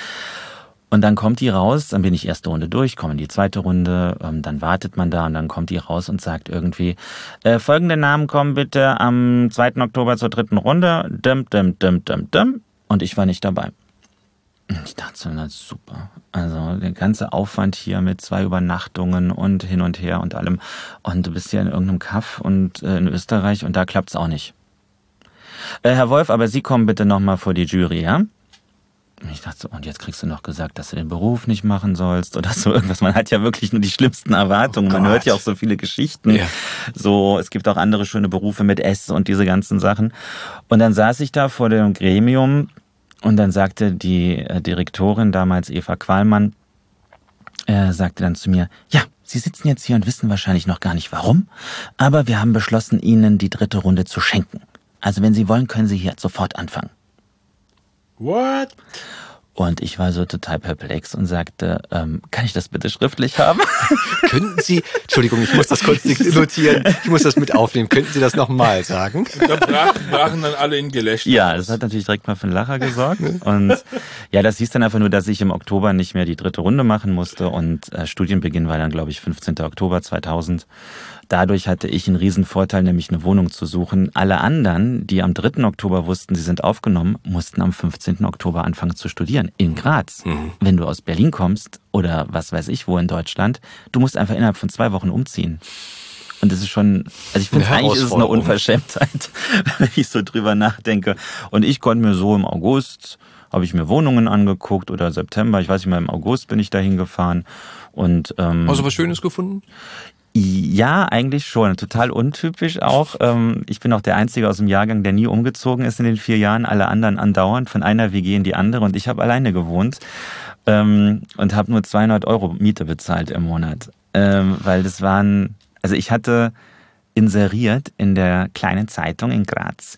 und dann kommt die raus, dann bin ich erste Runde durch, komme in die zweite Runde, ähm, dann wartet man da und dann kommt die raus und sagt irgendwie, äh, folgende Namen kommen bitte am 2. Oktober zur dritten Runde, dim, dim, dim, dim, dim. Und ich war nicht dabei. Ich dachte so, na super. Also der ganze Aufwand hier mit zwei Übernachtungen und hin und her und allem. Und du bist hier in irgendeinem Kaff und äh, in Österreich und da klappt's auch nicht. Äh, Herr Wolf, aber Sie kommen bitte nochmal vor die Jury, ja? Ich dachte so, und jetzt kriegst du noch gesagt, dass du den Beruf nicht machen sollst oder so (laughs) irgendwas. Man hat ja wirklich nur die schlimmsten Erwartungen. Oh Man hört ja auch so viele Geschichten. Ja. So, es gibt auch andere schöne Berufe mit S und diese ganzen Sachen. Und dann saß ich da vor dem Gremium und dann sagte die äh, Direktorin damals Eva Qualmann, äh, sagte dann zu mir, ja, Sie sitzen jetzt hier und wissen wahrscheinlich noch gar nicht warum, aber wir haben beschlossen, Ihnen die dritte Runde zu schenken. Also wenn Sie wollen, können Sie hier sofort anfangen. What? Und ich war so total perplex und sagte, ähm, kann ich das bitte schriftlich haben? (laughs) Könnten Sie, Entschuldigung, ich muss das kurz (laughs) notieren, ich muss das mit aufnehmen. Könnten Sie das nochmal sagen? Da brachen, brachen dann alle in Gelächter. Ja, das hat natürlich direkt mal für einen Lacher gesorgt. Und ja, das hieß dann einfach nur, dass ich im Oktober nicht mehr die dritte Runde machen musste und äh, Studienbeginn war dann, glaube ich, 15. Oktober 2000. Dadurch hatte ich einen riesen Vorteil, nämlich eine Wohnung zu suchen. Alle anderen, die am 3. Oktober wussten, sie sind aufgenommen, mussten am 15. Oktober anfangen zu studieren. In Graz. Mhm. Wenn du aus Berlin kommst oder was weiß ich wo in Deutschland, du musst einfach innerhalb von zwei Wochen umziehen. Und das ist schon, also ich finde eigentlich ist es eine Unverschämtheit, (laughs) wenn ich so drüber nachdenke. Und ich konnte mir so im August, habe ich mir Wohnungen angeguckt oder September, ich weiß nicht mehr, im August bin ich dahin gefahren. Und, ähm, Hast du was Schönes gefunden? Ja, eigentlich schon. Total untypisch auch. Ähm, ich bin auch der Einzige aus dem Jahrgang, der nie umgezogen ist in den vier Jahren. Alle anderen andauernd von einer WG in die andere und ich habe alleine gewohnt ähm, und habe nur 200 Euro Miete bezahlt im Monat, ähm, weil das waren, also ich hatte inseriert in der kleinen Zeitung in Graz,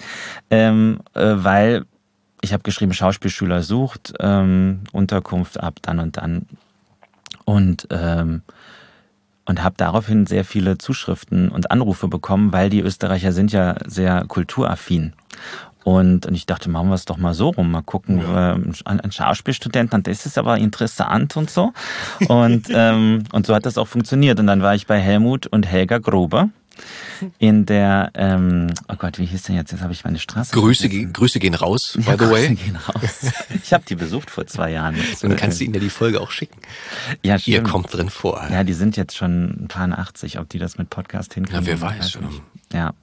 äh, weil ich habe geschrieben, Schauspielschüler sucht, Unterkunft ab dann und dann. Und, und habe daraufhin sehr viele Zuschriften und Anrufe bekommen, weil die Österreicher sind ja sehr kulturaffin. Und, und ich dachte, machen wir es doch mal so rum, mal gucken, ja. äh, ein Schauspielstudent, das ist aber interessant und so. Und, (laughs) ähm, und so hat das auch funktioniert. Und dann war ich bei Helmut und Helga Gruber in der, ähm, oh Gott, wie hieß denn jetzt? Jetzt habe ich meine Straße. Grüße, Grüße gehen raus, by ja, the way. Grüße gehen raus. Ich habe die besucht vor zwei Jahren. (laughs) Dann kannst du ihnen ja die Folge auch schicken. Ja, stimmt. Ihr kommt drin vor. Ja, die sind jetzt schon ein paar 80, ob die das mit Podcast hinkriegen. Ja, wer weiß. Ja.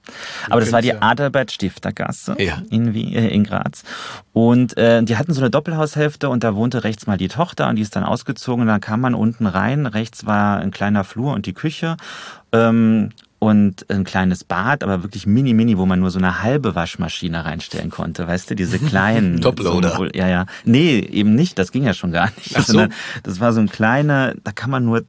Aber das war die Adalbert Stiftergasse ja. in, Wien, äh, in Graz. Und äh, die hatten so eine Doppelhaushälfte und da wohnte rechts mal die Tochter und die ist dann ausgezogen. Und dann kam man unten rein. Rechts war ein kleiner Flur und die Küche. Ähm, und ein kleines Bad, aber wirklich mini, mini, wo man nur so eine halbe Waschmaschine reinstellen konnte. Weißt du, diese (laughs) kleinen. Toploader. So, ja, ja. Nee, eben nicht. Das ging ja schon gar nicht. Ach so. Das war so ein kleiner, da kann man nur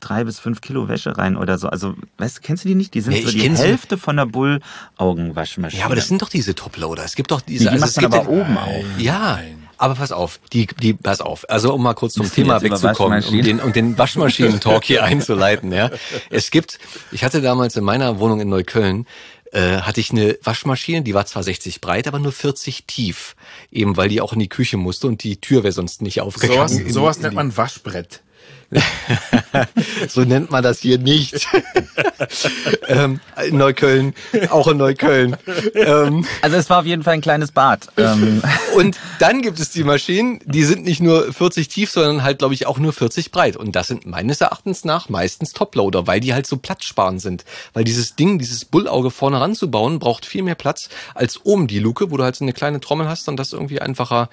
drei bis fünf Kilo Wäsche rein oder so. Also, weißt du, kennst du die nicht? Die sind Nee, so die kenn sie. Hälfte von der Bull-Augenwaschmaschine. Ja, aber das sind doch diese Toploader. Es gibt doch diese. die also es gibt aber ja- oben auf. Ja, aber pass auf, die, die, pass auf. Also um mal kurz zum Thema wegzukommen, um den, um den Waschmaschinen-Talk hier (laughs) einzuleiten. Ja, es gibt. Ich hatte damals in meiner Wohnung in Neukölln äh, hatte ich eine Waschmaschine, die war zwar 60 breit, aber nur 40 tief, eben weil die auch in die Küche musste und die Tür wäre sonst nicht aufgegangen. Sowas, sowas nennt man Waschbrett. (laughs) So nennt man das hier nicht. (laughs) ähm, in Neukölln, auch in Neukölln. Ähm, Also es war auf jeden Fall ein kleines Bad. Ähm, (laughs) Und dann gibt es die Maschinen, die sind nicht nur 40 tief, sondern halt, glaube ich, auch nur 40 breit. Und das sind meines Erachtens nach meistens Toploader, weil die halt so platzsparend sind. Weil dieses Ding, dieses Bullauge vorne ranzubauen, braucht viel mehr Platz als oben die Luke, wo du halt so eine kleine Trommel hast und das irgendwie einfacher.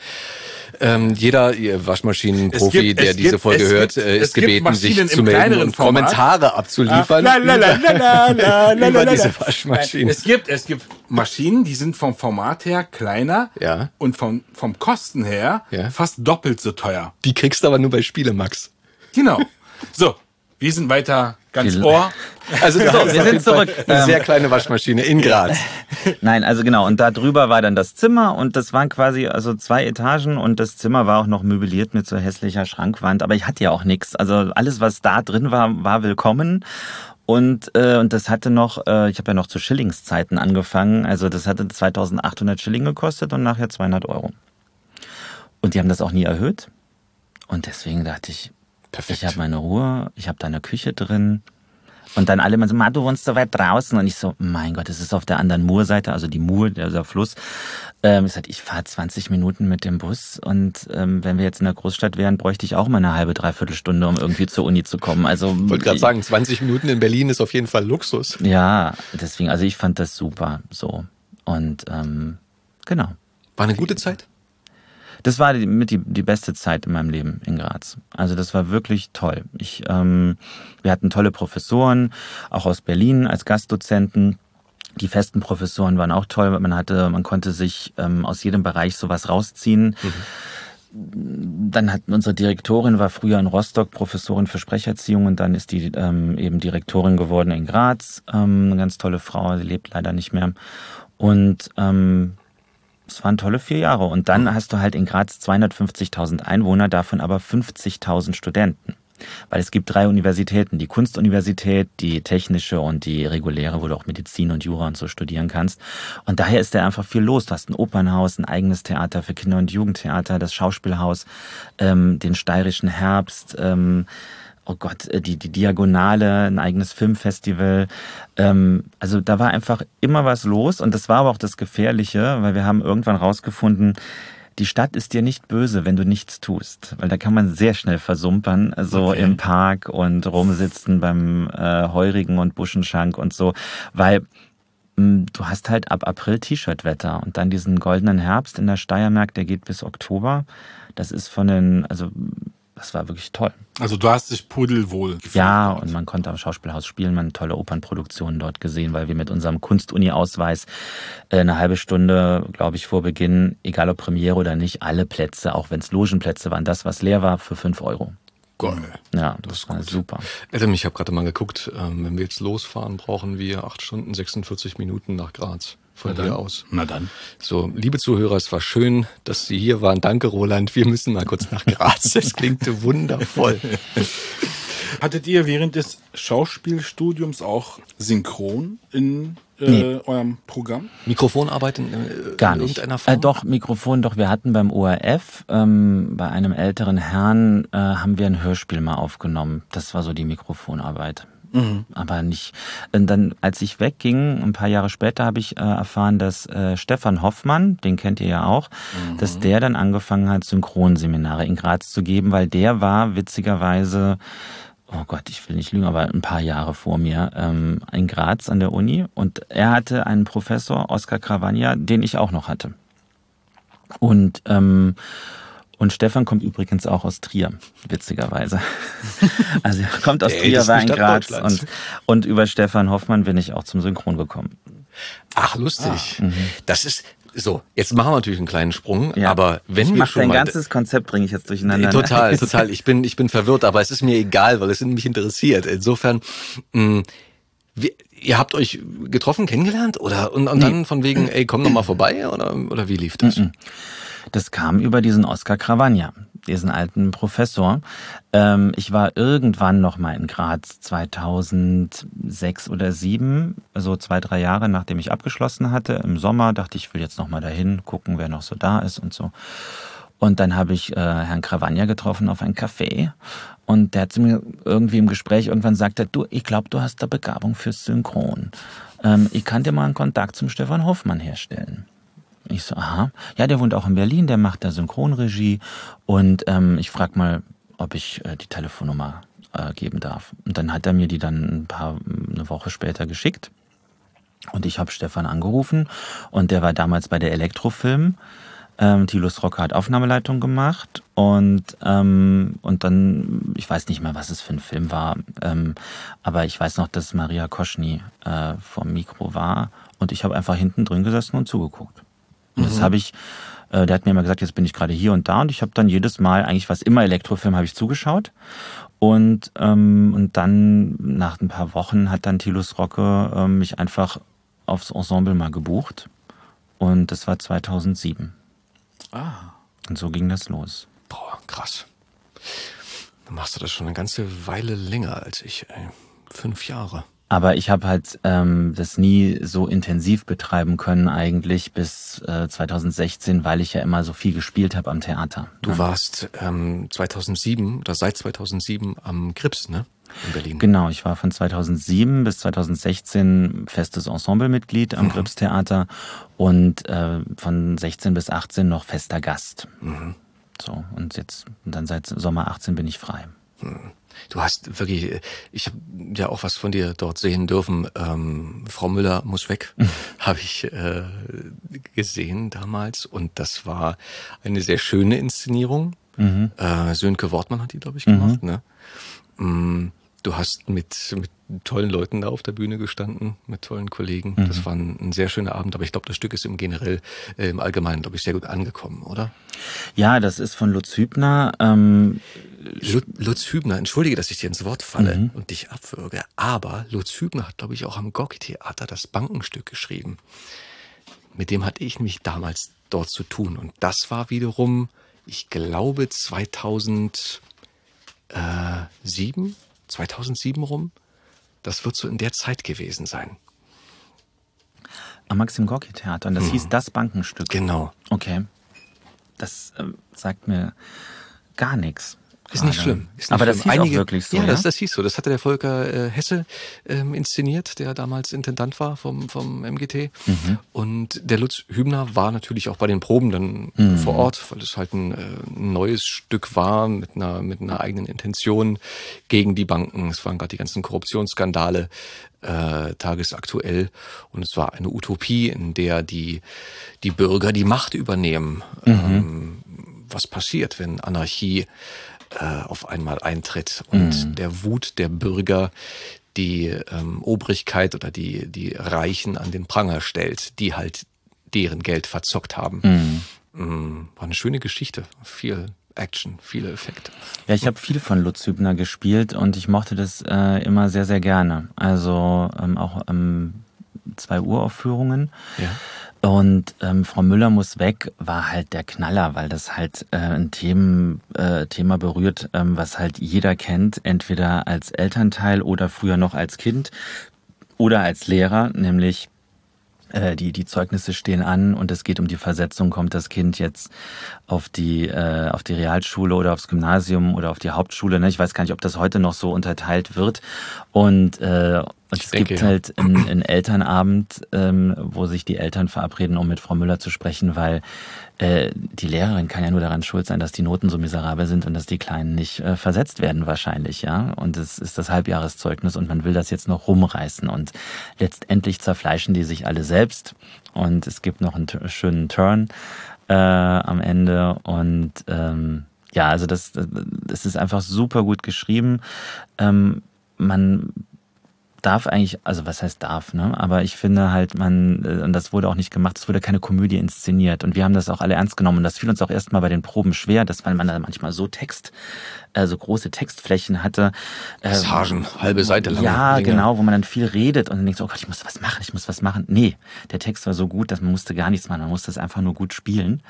Ähm, jeder Waschmaschinenprofi, gibt- der es diese gibt- Folge es hört, gibt- äh, es gebeten, sich Maschinen zu melden und Format. Kommentare abzuliefern. Ah, la, la, la, (laughs) Über diese. Waschmaschinen. Es gibt, es gibt Maschinen, die sind vom Format her kleiner Ja. und vom, vom Kosten her Ja. fast doppelt so teuer. Die kriegst du aber nur bei Spielemax. Genau. So, wir sind weiter ganz Die- Ohr. Also (laughs) So, wir sind zurück. Eine Ähm, sehr kleine Waschmaschine in Graz. (laughs) Nein, also genau. Und da drüber war dann das Zimmer und das waren quasi also zwei Etagen und das Zimmer war auch noch möbliert mit so hässlicher Schrankwand. Aber ich hatte ja auch nichts. Also alles, was da drin war, war willkommen. Und, äh, und das hatte noch, äh, ich habe ja noch zu Schillingszeiten angefangen. Also das hatte 2800 Schilling gekostet und nachher 200 Euro. Und die haben das auch nie erhöht. Und deswegen dachte ich, Perfekt. ich habe meine Ruhe, ich habe da eine Küche drin. Und dann alle immer so, Ma, du wohnst so weit draußen. Und ich so, mein Gott, es ist auf der anderen Murseite, also die Mur, dieser Fluss. Ähm, ich sagte, ich fahre 20 Minuten mit dem Bus. Und ähm, wenn wir jetzt in der Großstadt wären, bräuchte ich auch mal eine halbe, dreiviertel Stunde, um irgendwie zur Uni zu kommen. Also Ich wollte gerade sagen, 20 Minuten in Berlin ist auf jeden Fall Luxus. Ja, deswegen, also ich fand das super so. Und ähm, genau. War eine gute Zeit? Das war die, mit die, die beste Zeit in meinem Leben in Graz. Also das war wirklich toll. Ich, ähm, wir hatten tolle Professoren, auch aus Berlin als Gastdozenten. Die festen Professoren waren auch toll. Man hatte, man konnte sich ähm, aus jedem Bereich sowas rausziehen. Dann hat unsere Direktorin war früher in Rostock Professorin für Sprecherziehung und dann ist die ähm, eben Direktorin geworden in Graz. Ähm, eine ganz tolle Frau, sie lebt leider nicht mehr. Und ähm, es waren tolle vier Jahre. Und dann hast du halt in Graz 250.000 Einwohner, davon aber 50.000 Studenten. Weil es gibt drei Universitäten, die Kunstuniversität, die technische und die reguläre, wo du auch Medizin und Jura und so studieren kannst. Und daher ist da einfach viel los. Du hast ein Opernhaus, ein eigenes Theater für Kinder- und Jugendtheater, das Schauspielhaus, ähm, den steirischen Herbst, ähm, oh Gott, äh, die, die Diagonale, ein eigenes Filmfestival. Ähm, also da war einfach immer was los und das war aber auch das Gefährliche, weil wir haben irgendwann rausgefunden, die Stadt ist dir nicht böse, wenn du nichts tust, weil da kann man sehr schnell versumpern, so Okay. im Park und rumsitzen beim äh, Heurigen und Buschenschank und so, weil mh, du hast halt ab April T-Shirt-Wetter und dann diesen goldenen Herbst in der Steiermark, der geht bis Oktober. Das ist von den, also das war wirklich toll. Also du hast dich pudelwohl gefühlt. Ja, und man konnte am Schauspielhaus spielen, man hat tolle Opernproduktionen dort gesehen, weil wir mit unserem Kunstuni-Ausweis äh, eine halbe Stunde, glaube ich, vor Beginn, egal ob Premiere oder nicht, alle Plätze, auch wenn es Logenplätze waren, das, was leer war, für fünf Euro. Geil. Ja, das, war super. Adam, ich habe gerade mal geguckt, ähm, wenn wir jetzt losfahren, brauchen wir 8 Stunden 46 Minuten nach Graz. Von Na hier dann. aus. Na dann. So, liebe Zuhörer, es war schön, dass Sie hier waren. Danke, Roland. Wir müssen mal kurz nach Graz. Das klingt wundervoll. (laughs) Hattet ihr während des Schauspielstudiums auch Synchron in äh, Nee. eurem Programm? Mikrofonarbeit in, äh, Gar in nicht. irgendeiner Form? Äh, doch, Mikrofon, doch. Wir hatten beim ORF, ähm, bei einem älteren Herrn, äh, haben wir ein Hörspiel mal aufgenommen. Das war so die Mikrofonarbeit. Aber nicht. Und dann, als ich wegging, ein paar Jahre später, habe ich äh, erfahren, dass äh, Stefan Hoffmann, den kennt ihr ja auch, dass der dann angefangen hat, Synchronseminare in Graz zu geben, weil der war witzigerweise oh Gott, ich will nicht lügen, aber ein paar Jahre vor mir ähm, in Graz an der Uni und er hatte einen Professor, Oskar Cravagna, den ich auch noch hatte. Und ähm, und Stefan kommt übrigens auch aus Trier, witzigerweise. (laughs) Also er kommt aus Trier, war in Graz und, und über Stefan Hoffmann bin ich auch zum Synchron gekommen. Ach, lustig. Das ist so. Jetzt machen wir natürlich einen kleinen Sprung, Ja. aber wenn ich wir schon dein mal ganzes Konzept bringe ich jetzt durcheinander. ne? total, (laughs) total. Ich bin, ich bin verwirrt, aber es ist mir egal, weil es mich interessiert. Insofern, mh, wie, ihr habt euch getroffen, kennengelernt oder und, und dann von wegen, ey, komm doch mal vorbei oder oder wie lief das? Das kam über diesen Oskar Cravagna, diesen alten Professor. Ähm, ich war irgendwann noch mal in Graz 2006 oder 2007, so zwei, drei Jahre nachdem ich abgeschlossen hatte. Im Sommer dachte ich, ich will jetzt noch mal dahin, gucken, wer noch so da ist und so. Und dann habe ich äh, Herrn Cravagna getroffen auf ein Café und der hat zu mir irgendwie im Gespräch irgendwann gesagt, du, ich glaube, du hast da Begabung fürs Synchron. Ähm, ich kann dir mal einen Kontakt zum Stefan Hoffmann herstellen. Ich so, aha. Ja, der wohnt auch in Berlin, der macht da Synchronregie. Und ähm, ich frag mal, ob ich äh, die Telefonnummer äh, geben darf. Und dann hat er mir die dann ein paar, eine Woche später geschickt. Und ich habe Stefan angerufen und der war damals bei der Elektrofilm. Ähm, Thilus Rocker hat Aufnahmeleitung gemacht und, ähm, und dann, ich weiß nicht mehr, was es für ein Film war, ähm, aber ich weiß noch, dass Maria Koschny äh, vom Mikro war und ich habe einfach hinten drin gesessen und zugeguckt. Und das habe ich, äh, der hat mir immer gesagt, jetzt bin ich gerade hier und da und ich habe dann jedes Mal, eigentlich was immer Elektrofilm, habe ich zugeschaut. Und, ähm, und dann nach ein paar Wochen hat dann Thilus Rocke ähm, mich einfach aufs Ensemble mal gebucht. Und das war 2007. Ah. Und so ging das los. Boah, krass. Dann machst du das schon eine ganze Weile länger als ich, ey. Fünf Jahre. Aber ich habe halt ähm, das nie so intensiv betreiben können eigentlich bis äh, 2016, weil ich ja immer so viel gespielt habe am Theater. Du warst ähm, 2007 oder seit 2007 am Grips, ne? In Berlin. Genau, ich war von 2007 bis 2016 festes Ensemblemitglied Mhm. am Gripstheater und äh, von 16 bis 18 noch fester Gast. Mhm. So, und jetzt, und dann seit Sommer 18 bin ich frei. Du hast wirklich, ich habe ja auch was von dir dort sehen dürfen. Ähm, Frau Müller muss weg, habe ich äh, gesehen damals. Und das war eine sehr schöne Inszenierung. Äh, Sönke Wortmann hat die, glaube ich, gemacht. Ne? Mm, Du hast mit, mit tollen Leuten da auf der Bühne gestanden, mit tollen Kollegen. Das war ein, ein sehr schöner Abend, aber ich glaube, das Stück ist im generell, äh, im Allgemeinen, glaube ich, sehr gut angekommen, oder? Ja, das ist von Lutz Hübner. Ähm, Lutz Hübner, entschuldige, dass ich dir ins Wort falle und dich abwürge, aber Lutz Hübner hat, glaube ich, auch am Gorki-Theater das Bankenstück geschrieben. Mit dem hatte ich mich damals dort zu tun. Und das war wiederum, ich glaube, 2007, 2007 rum. Das wird so in der Zeit gewesen sein. am Maxim Gorki Theater und das hieß Das Bankenstück. Genau. Okay. Das ähm, sagt mir gar nichts. Ist nicht gerade. schlimm. Ist nicht Aber das schlimm. hieß Einige, auch wirklich so. Ja, Ja, Das, das hieß so. Das hatte der Volker äh, Hesse ähm, inszeniert, der damals Intendant war vom, vom MGT. Mhm. Und der Lutz Hübner war natürlich auch bei den Proben dann Mhm. vor Ort, weil es halt ein, äh, neues Stück war mit einer, mit einer eigenen Intention gegen die Banken. Es waren gerade die ganzen Korruptionsskandale äh, tagesaktuell. Und es war eine Utopie, in der die, die Bürger die Macht übernehmen. Mhm. Ähm, was passiert, wenn Anarchie äh, auf einmal eintritt und Mhm. der Wut der Bürger die ähm, Obrigkeit oder die, die Reichen an den Pranger stellt, die halt deren Geld verzockt haben. Mhm. Mm, War eine schöne Geschichte. Viel Action, viele Effekte. Ja, ich habe viel von Lutz Hübner gespielt und ich mochte das äh, immer sehr, sehr gerne. Also ähm, auch ähm, zwei Uraufführungen. Ja. Und ähm, Frau Müller muss weg war halt der Knaller, weil das halt äh, ein Themen, äh, Thema berührt, ähm, was halt jeder kennt, entweder als Elternteil oder früher noch als Kind oder als Lehrer, nämlich äh, die, die Zeugnisse stehen an und es geht um die Versetzung, kommt das Kind jetzt auf die, äh, auf die Realschule oder aufs Gymnasium oder auf die Hauptschule. Ne? Ich weiß gar nicht, ob das heute noch so unterteilt wird. Und, äh, und es denke, gibt halt einen, einen Elternabend, ähm, wo sich die Eltern verabreden, um mit Frau Müller zu sprechen, weil äh, die Lehrerin kann ja nur daran schuld sein, dass die Noten so miserabel sind und dass die Kleinen nicht äh, versetzt werden wahrscheinlich, ja. Und es ist das Halbjahreszeugnis und man will das jetzt noch rumreißen und letztendlich zerfleischen die sich alle selbst und es gibt noch einen schönen Turn äh, am Ende und ähm, ja, also das, das ist einfach super gut geschrieben. Ähm, man darf eigentlich, also was heißt darf, ne? Aber ich finde halt, man, äh, und das wurde auch nicht gemacht, es wurde keine Komödie inszeniert. Und wir haben das auch alle ernst genommen. Und das fiel uns auch erstmal bei den Proben schwer, dass weil man da manchmal so Text, äh, so große Textflächen hatte. äh, Passagen, halbe Seite lang. ja, Dinge. genau, wo man dann viel redet und dann denkt so, oh Gott, ich muss was machen, ich muss was machen. Nee, der Text war so gut, dass man musste gar nichts machen, man musste es einfach nur gut spielen.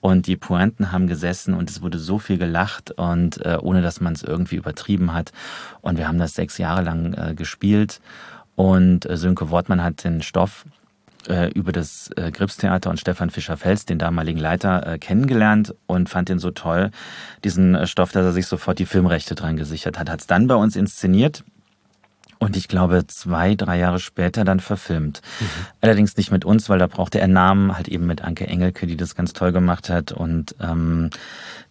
Und die Pointen haben gesessen und es wurde so viel gelacht und äh, ohne dass man es irgendwie übertrieben hat. Und wir haben das sechs Jahre lang äh, gespielt. Und äh, Sönke Wortmann hat den Stoff äh, über das äh, Gripstheater und Stefan Fischer-Fels, den damaligen Leiter, äh, kennengelernt und fand den so toll, diesen äh, Stoff, dass er sich sofort die Filmrechte dran gesichert hat. Hat es dann bei uns inszeniert und ich glaube zwei, drei Jahre später dann verfilmt. Allerdings nicht mit uns, weil da brauchte er Namen, halt eben mit Anke Engelke, die das ganz toll gemacht hat und ähm,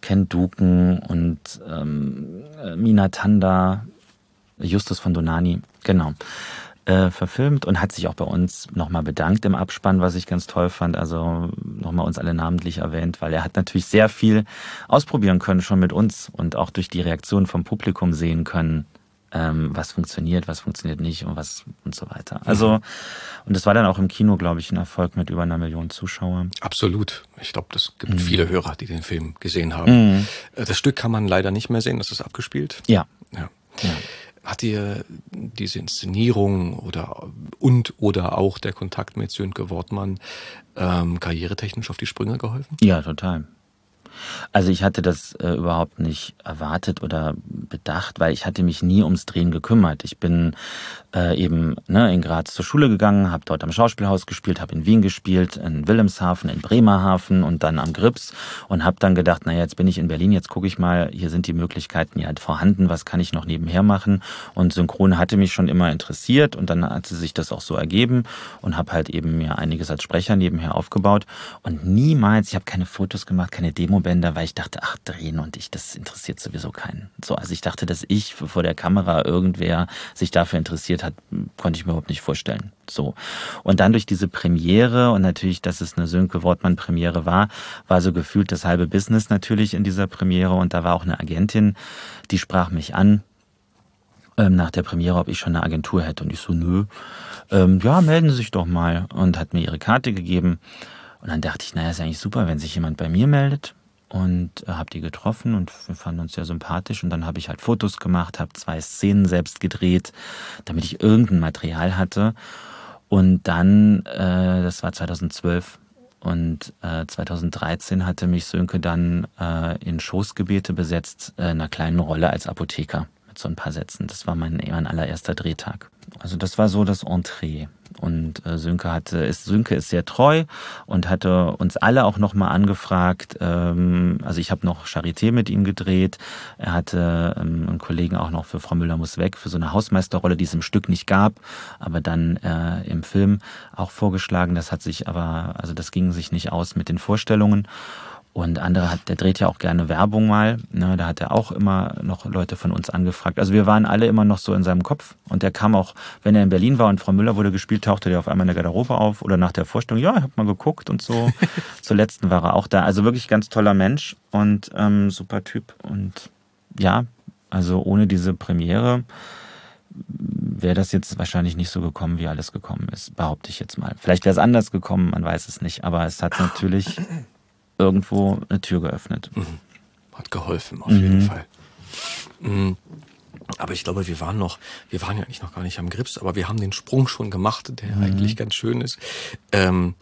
Ken Duken und ähm, äh, Mina Tanda, Justus von Donani, genau. Äh, verfilmt und hat sich auch bei uns nochmal bedankt im Abspann, was ich ganz toll fand. Also nochmal uns alle namentlich erwähnt, weil er hat natürlich sehr viel ausprobieren können schon mit uns und auch durch die Reaktion vom Publikum sehen können, ähm, was funktioniert, was funktioniert nicht und was und so weiter. Also, und das war dann auch im Kino, glaube ich, ein Erfolg mit über einer Million Zuschauer. Absolut. Ich glaube, das gibt Mhm. viele Hörer, die den Film gesehen haben. Äh, Das Stück kann man leider nicht mehr sehen, das ist abgespielt. Ja. Ja. ja. Hat dir diese Inszenierung oder und oder auch der Kontakt mit Sönke Wortmann ähm, karrieretechnisch auf die Sprünge geholfen? Ja, total. Also ich hatte das äh, überhaupt nicht erwartet oder bedacht, weil ich hatte mich nie ums Drehen gekümmert. Ich bin äh, eben ne, in Graz zur Schule gegangen, habe dort am Schauspielhaus gespielt, habe in Wien gespielt, in Wilhelmshaven, in Bremerhaven und dann am Grips und habe dann gedacht, naja, jetzt bin ich in Berlin, jetzt gucke ich mal, hier sind die Möglichkeiten ja halt vorhanden, was kann ich noch nebenher machen? Und Synchron hatte mich schon immer interessiert und dann hat sich das auch so ergeben und habe halt eben mir einiges als Sprecher nebenher aufgebaut und niemals, ich habe keine Fotos gemacht, keine Demobänder, weil ich dachte, ach, drehen und ich, das interessiert sowieso keinen. So, also ich dachte, dass ich vor der Kamera irgendwer sich dafür interessiert hat, konnte ich mir überhaupt nicht vorstellen. So. Und dann durch diese Premiere und natürlich, dass es eine Sönke Wortmann Premiere war, war so gefühlt das halbe Business natürlich in dieser Premiere und da war auch eine Agentin, die sprach mich an, ähm, nach der Premiere, ob ich schon eine Agentur hätte. Und ich so, nö. Ähm, ja, melden Sie sich doch mal. Und hat mir ihre Karte gegeben. Und dann dachte ich, naja, ist eigentlich super, wenn sich jemand bei mir meldet. Und äh, habe die getroffen und wir fanden uns sehr sympathisch. Und dann habe ich halt Fotos gemacht, habe zwei Szenen selbst gedreht, damit ich irgendein Material hatte. Und dann, äh, das war 2012, und äh, 2013 hatte mich Sönke dann äh, in Schoßgebete besetzt, äh, in einer kleinen Rolle als Apotheker mit so ein paar Sätzen. Das war mein, mein allererster Drehtag. Also das war so das Entree. Und äh, Sönke hatte, ist, Sönke ist sehr treu und hatte uns alle auch nochmal angefragt. Ähm, also ich habe noch Charité mit ihm gedreht. Er hatte ähm, einen Kollegen auch noch für Frau Müller muss weg, für so eine Hausmeisterrolle, die es im Stück nicht gab, aber dann äh, im Film auch vorgeschlagen. Das hat sich aber, also das ging sich nicht aus mit den Vorstellungen. Und andere hat, der dreht ja auch gerne Werbung mal. Ne, da hat er auch immer noch Leute von uns angefragt. Also wir waren alle immer noch so in seinem Kopf. Und der kam auch, wenn er in Berlin war und Frau Müller wurde gespielt, tauchte der auf einmal in der Garderobe auf oder nach der Vorstellung, ja, ich hab mal geguckt und so. (laughs) Zuletzt war er auch da. Also wirklich ganz toller Mensch und ähm, super Typ. Und ja, also ohne diese Premiere wäre das jetzt wahrscheinlich nicht so gekommen, wie alles gekommen ist, behaupte ich jetzt mal. Vielleicht wäre es anders gekommen, man weiß es nicht. Aber es hat (clears throat) natürlich irgendwo eine Tür geöffnet. Hat geholfen, auf jeden Fall. Mhm. Aber ich glaube, wir waren noch, wir waren ja eigentlich noch gar nicht am Grips, aber wir haben den Sprung schon gemacht, der mhm. eigentlich ganz schön ist. Ähm,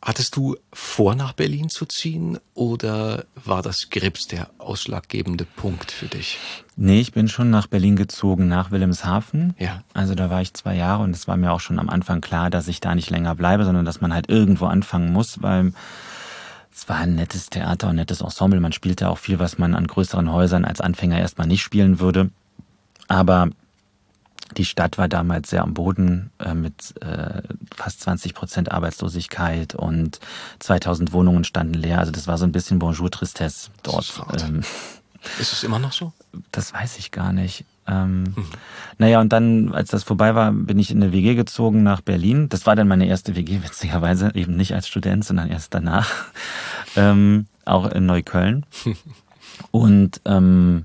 hattest du vor, nach Berlin zu ziehen oder war das Grips der ausschlaggebende Punkt für dich? Nee, ich bin schon nach Berlin gezogen, nach Wilhelmshaven. Ja. Also da war ich zwei Jahre und es war mir auch schon am Anfang klar, dass ich da nicht länger bleibe, sondern dass man halt irgendwo anfangen muss, weil es war ein nettes Theater und nettes Ensemble. Man spielte auch viel, was man an größeren Häusern als Anfänger erstmal nicht spielen würde. Aber die Stadt war damals sehr am Boden äh, mit äh, fast 20 Prozent Arbeitslosigkeit und 2000 Wohnungen standen leer. Also das war so ein bisschen Bonjour Tristesse dort. Ähm, ist es immer noch so? Das weiß ich gar nicht. Ähm, hm. Naja, und dann, als das vorbei war, bin ich in eine WG gezogen nach Berlin. Das war dann meine erste WG, (laughs) witzigerweise, eben nicht als Student, sondern erst danach. (laughs) Ähm, auch in Neukölln. (laughs) Und ähm,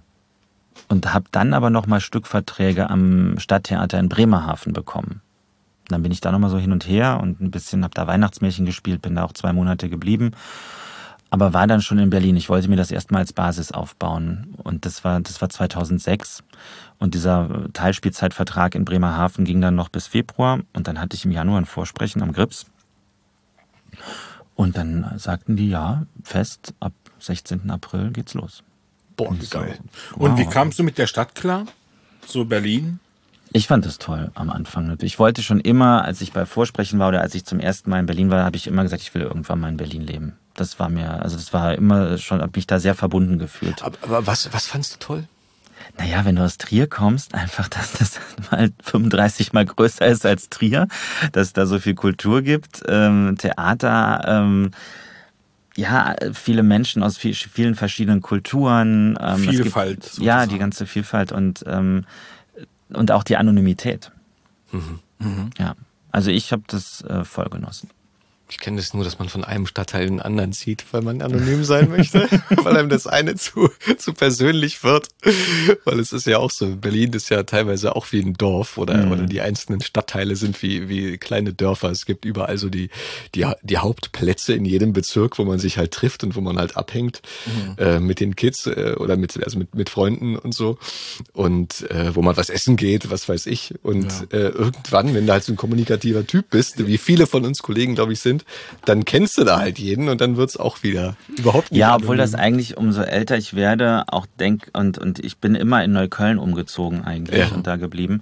und habe dann aber nochmal Stückverträge am Stadttheater in Bremerhaven bekommen. dann bin ich da nochmal so hin und her und ein bisschen habe da Weihnachtsmärchen gespielt, bin da auch zwei Monate geblieben, aber war dann schon in Berlin. Ich wollte mir das erstmal als Basis aufbauen und das war das war 2006 und dieser Teilspielzeitvertrag in Bremerhaven ging dann noch bis Februar und dann hatte ich im Januar ein Vorsprechen am Grips. Und dann sagten die, ja, fest, ab 16. April geht's los. Boah, wie geil. Und wow. wie kamst du mit der Stadt klar? So Berlin? Ich fand das toll am Anfang. Ich wollte schon immer, als ich bei Vorsprechen war oder als ich zum ersten Mal in Berlin war, habe ich immer gesagt, ich will irgendwann mal in Berlin leben. Das war mir, also das war immer schon, habe mich da sehr verbunden gefühlt. Aber, aber was, was fandst du toll? Naja, wenn du aus Trier kommst, einfach, (laughs) dass das mal 35 mal größer ist als Trier, dass es da so viel Kultur gibt, ähm, Theater, ähm, ja, viele Menschen aus vielen verschiedenen Kulturen. Ähm, Vielfalt. Gibt, ja, die ganze Vielfalt und, ähm, und auch die Anonymität. Mhm. Mhm. Ja, also ich habe das äh, voll genossen. Ich kenne das nur, dass man von einem Stadtteil in den anderen zieht, weil man anonym sein möchte, (laughs) weil einem das eine zu, zu persönlich wird. Weil es ist ja auch so, Berlin ist ja teilweise auch wie ein Dorf oder, mhm. oder die einzelnen Stadtteile sind wie, wie kleine Dörfer. Es gibt überall so die, die, die Hauptplätze in jedem Bezirk, wo man sich halt trifft und wo man halt abhängt mhm. äh, mit den Kids äh, oder mit, also mit, mit Freunden und so. Und äh, wo man was essen geht, was weiß ich. Und ja. äh, irgendwann, wenn du halt so ein kommunikativer Typ bist, wie viele von uns Kollegen, glaube ich, sind, sind, dann kennst du da halt jeden und dann wird's auch wieder überhaupt nicht. Ja, obwohl das eigentlich umso älter ich werde, auch denk und und ich bin immer in Neukölln umgezogen eigentlich ja. und da geblieben,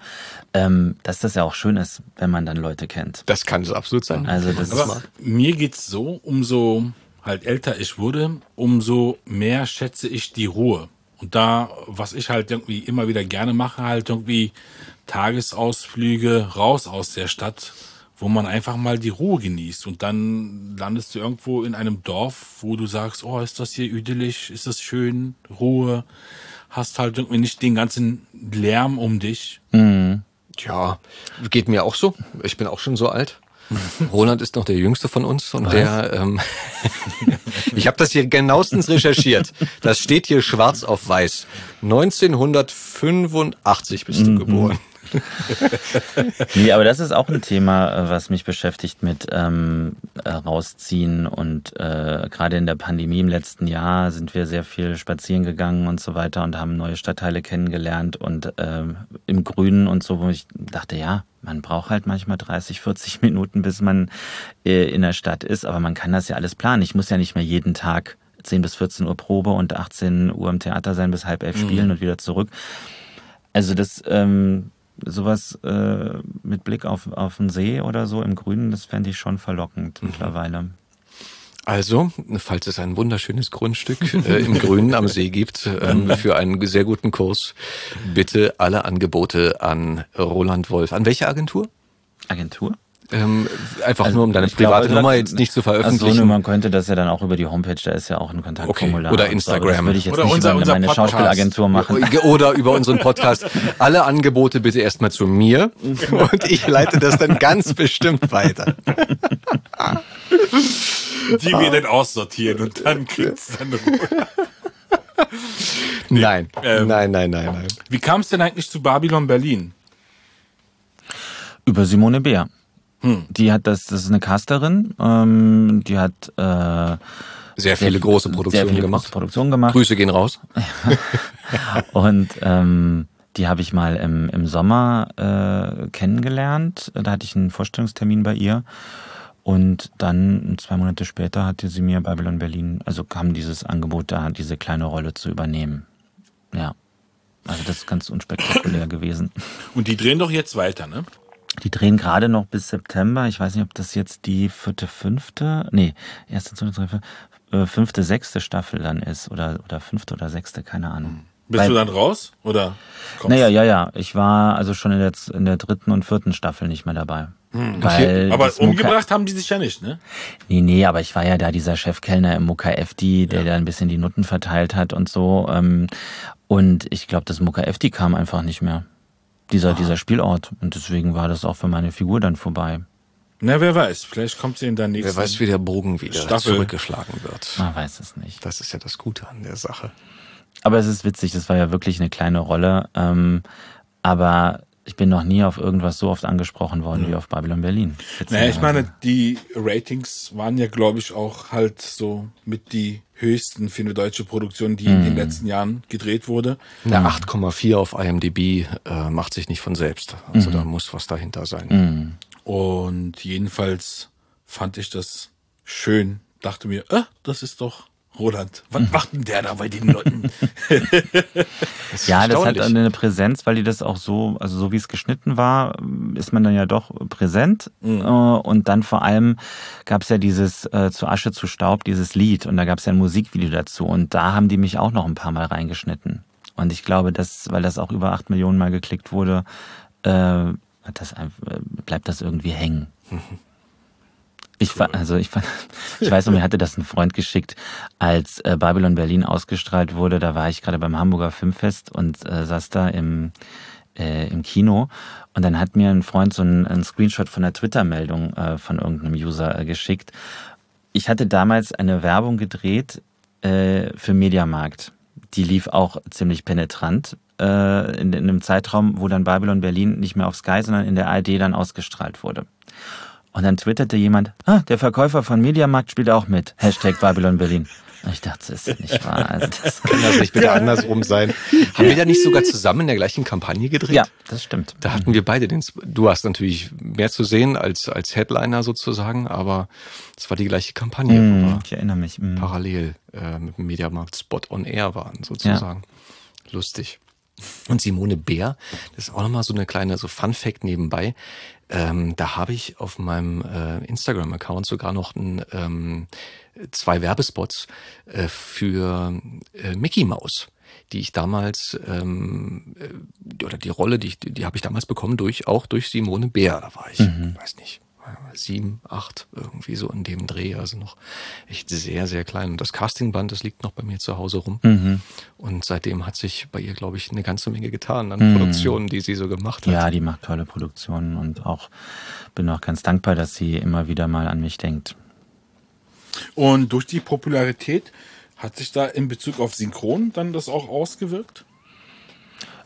ähm, dass das ja auch schön ist, wenn man dann Leute kennt. Das kann es absolut sein. Also das Aber mir geht's so, umso halt älter ich wurde, umso mehr schätze ich die Ruhe. Und da, was ich halt irgendwie immer wieder gerne mache, halt irgendwie Tagesausflüge raus aus der Stadt wo man einfach mal die Ruhe genießt und dann landest du irgendwo in einem Dorf, wo du sagst, oh, ist das hier idyllisch, ist das schön, Ruhe, hast halt irgendwie nicht den ganzen Lärm um dich. Mhm. Ja, geht mir auch so. Ich bin auch schon so alt. (laughs) Roland ist noch der jüngste von uns und Was? der ähm, (laughs) ich habe das hier genauestens recherchiert. Das steht hier schwarz auf weiß. 1985 bist du mhm. geboren. (laughs) nee, aber das ist auch ein Thema, äh, was mich beschäftigt mit ähm, äh, rausziehen und äh, gerade in der Pandemie im letzten Jahr sind wir sehr viel spazieren gegangen und so weiter und haben neue Stadtteile kennengelernt und ähm, im Grünen und so, wo ich dachte, ja, man braucht halt manchmal 30, 40 Minuten, bis man äh, in der Stadt ist, aber man kann das ja alles planen. Ich muss ja nicht mehr jeden Tag 10 bis 14 Uhr Probe und 18 Uhr im Theater sein, bis halb elf mhm. spielen und wieder zurück. Also das ähm, sowas äh, mit Blick auf, auf den See oder so im Grünen, das fände ich schon verlockend mhm. mittlerweile. Also, falls es ein wunderschönes Grundstück äh, im Grünen am See gibt ähm, (laughs) für einen sehr guten Kurs, bitte alle Angebote an Roland Wolf. An welche Agentur? Agentur? Ähm, einfach also, nur, um deine private glaube, Nummer jetzt nicht zu veröffentlichen. Achso, man könnte das ja dann auch über die Homepage, da ist ja auch ein Kontaktformular. Okay. Oder Instagram. das würde ich jetzt Oder nicht unser, über unser meine Podcast. Schauspielagentur machen. Oder über unseren Podcast. Alle Angebote bitte erstmal zu mir und ich leite das dann ganz bestimmt weiter. Die wir dann aussortieren und dann kriegst du dann Ruhe. Nee, nein. Ähm, nein, nein, nein, nein. Wie kam es denn eigentlich zu Babylon Berlin? Über Simone Bär. Hm. Die hat das, das ist eine Casterin, ähm, die hat äh, sehr viele sehr, große Produktionen sehr viele gemacht. Produktionen gemacht. Grüße gehen raus. (laughs) und ähm, Die habe ich mal im, im Sommer äh, kennengelernt. Da hatte ich einen Vorstellungstermin bei ihr. Und dann, zwei Monate später, hatte sie mir Babylon Berlin, also kam dieses Angebot da, diese kleine Rolle zu übernehmen. Ja. Also das ist ganz unspektakulär gewesen. Und die drehen doch jetzt weiter, ne? Die drehen gerade noch bis September. Ich weiß nicht, ob das jetzt die vierte, fünfte, nee, erste, zweite, dritte, äh, fünfte, sechste Staffel dann ist oder, oder fünfte oder sechste, keine Ahnung. Bist Weil- du dann raus? Oder kommst Naja, ja, ja. Ich war also schon in der, in der dritten und vierten Staffel nicht mehr dabei. Weil Aber das Mucka- umgebracht haben die sich ja nicht, ne? Nee, nee, aber ich war ja da dieser Chefkellner im Mucka FD, der da ein bisschen die Nutten verteilt hat und so. ähm, Und ich glaube, das Mucka FD kam einfach nicht mehr. Dieser, dieser Spielort. Und deswegen war das auch für meine Figur dann vorbei. Na, wer weiß. Vielleicht kommt sie in der nächsten. Wer weiß, wie der Bogen wieder Staffel. zurückgeschlagen wird. Man weiß es nicht. Das ist ja das Gute an der Sache. Aber es ist witzig, das war ja wirklich eine kleine Rolle. Ähm, aber ich bin noch nie auf irgendwas so oft angesprochen worden wie auf Babylon Berlin. Naja, ich meine, die Ratings waren ja, glaube ich, auch halt so mit die höchsten für eine deutsche Produktion, die in den letzten Jahren gedreht wurde. Eine 8,4 auf IMDb äh, macht sich nicht von selbst. Also da muss was dahinter sein. Und jedenfalls fand ich das schön. Dachte mir, äh, das ist doch Roland. Was macht denn der da bei den Leuten? (laughs) Ja, das hat eine Präsenz, weil die das auch so, also so wie es geschnitten war, ist man dann ja doch präsent. Äh, Und dann vor allem gab es ja dieses äh, Zu Asche zu Staub, dieses Lied. Und da gab es ja ein Musikvideo dazu. Und da haben die mich auch noch ein paar Mal reingeschnitten. Und ich glaube, dass, weil das auch über acht Millionen Mal geklickt wurde, äh, das äh, bleibt das irgendwie hängen. (laughs) Ich fa- also ich, fand, (laughs) ich weiß noch, mir hatte das ein Freund geschickt, als äh, Babylon Berlin ausgestrahlt wurde. Da war ich gerade beim Hamburger Filmfest und äh, saß da im, äh, im Kino. Und dann hat mir ein Freund so einen, einen Screenshot von der Twitter-Meldung äh, von irgendeinem User äh, geschickt. Ich hatte damals eine Werbung gedreht äh, für Mediamarkt. Die lief auch ziemlich penetrant in, in einem Zeitraum, wo dann Babylon Berlin nicht mehr auf Sky, sondern in der ARD dann ausgestrahlt wurde. Und dann twitterte jemand, ah, der Verkäufer von Mediamarkt spielt auch mit. Hashtag Babylon Berlin. Ich dachte, das ist nicht wahr. Also das, (laughs) Kann das nicht bitte andersrum sein? Haben wir da nicht sogar zusammen in der gleichen Kampagne gedreht? ja, das stimmt. Da hatten wir beide den. Sp- Du hast natürlich mehr zu sehen als als Headliner sozusagen, aber es war die gleiche Kampagne, wir ich erinnere mich. hm. parallel äh, mit dem Mediamarkt Spot on Air waren sozusagen. Lustig. Und Simone Bär, das ist auch nochmal so eine kleine so Fun Fact nebenbei. Ähm, da habe ich auf meinem äh, Instagram-Account sogar noch ein, ähm, zwei Werbespots äh, für äh, Mickey Mouse, die ich damals ähm, äh, oder die Rolle, die ich, die habe ich damals bekommen durch auch durch Simone Bär. Da war ich, weiß nicht, sieben, acht irgendwie so in dem Dreh, also noch echt sehr, sehr klein. Und das Castingband, das liegt noch bei mir zu Hause rum. Mhm. Und seitdem hat sich bei ihr, glaube ich, eine ganze Menge getan an Produktionen, die sie so gemacht hat. Ja, die macht tolle Produktionen und auch bin auch ganz dankbar, dass sie immer wieder mal an mich denkt. Und durch die Popularität hat sich da in Bezug auf Synchron dann das auch ausgewirkt?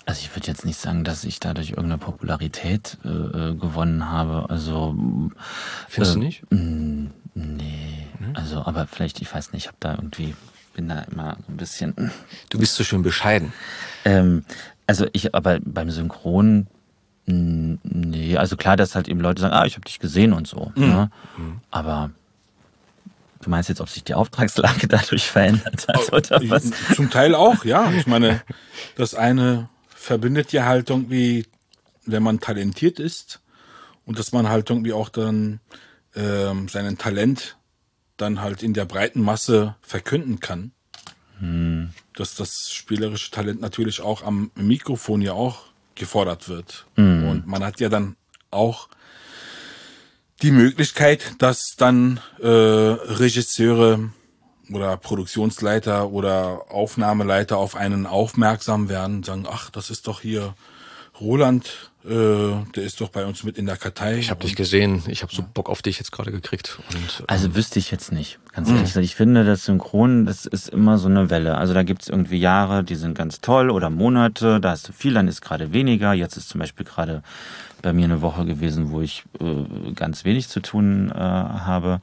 Also ich würde jetzt nicht sagen, dass ich dadurch irgendeine Popularität äh, äh, gewonnen habe. Also Findest du äh, nicht? mm, Nee, also aber vielleicht, ich weiß nicht, ich habe da irgendwie, bin da immer so ein bisschen. Du bist so schön bescheiden. Ähm, also ich, aber beim Synchron, nee, also klar, dass halt eben Leute sagen, ah, ich habe dich gesehen und so. Ne? Aber du meinst jetzt, ob sich die Auftragslage (laughs) dadurch verändert hat oder was? Zum Teil auch, ja. Ich meine, das eine verbindet ja halt irgendwie, wenn man talentiert ist und dass man halt irgendwie auch dann ähm, seinen Talent dann halt in der breiten Masse verkünden kann. Dass das spielerische Talent natürlich auch am Mikrofon ja auch gefordert wird. Und man hat ja dann auch die Möglichkeit, dass dann äh, Regisseure oder Produktionsleiter oder Aufnahmeleiter auf einen aufmerksam werden und sagen, ach, das ist doch hier Roland, äh, der ist doch bei uns mit in der Kartei. Ich habe dich gesehen. Ich habe so Bock auf dich jetzt gerade gekriegt. Und, äh, Also wüsste ich jetzt nicht, ganz ehrlich gesagt. Ich finde, das Synchron, das ist immer so eine Welle. Also da gibt es irgendwie Jahre, die sind ganz toll oder Monate, da hast du viel, dann ist gerade weniger. Jetzt ist zum Beispiel gerade bei mir eine Woche gewesen, wo ich äh, ganz wenig zu tun äh, habe.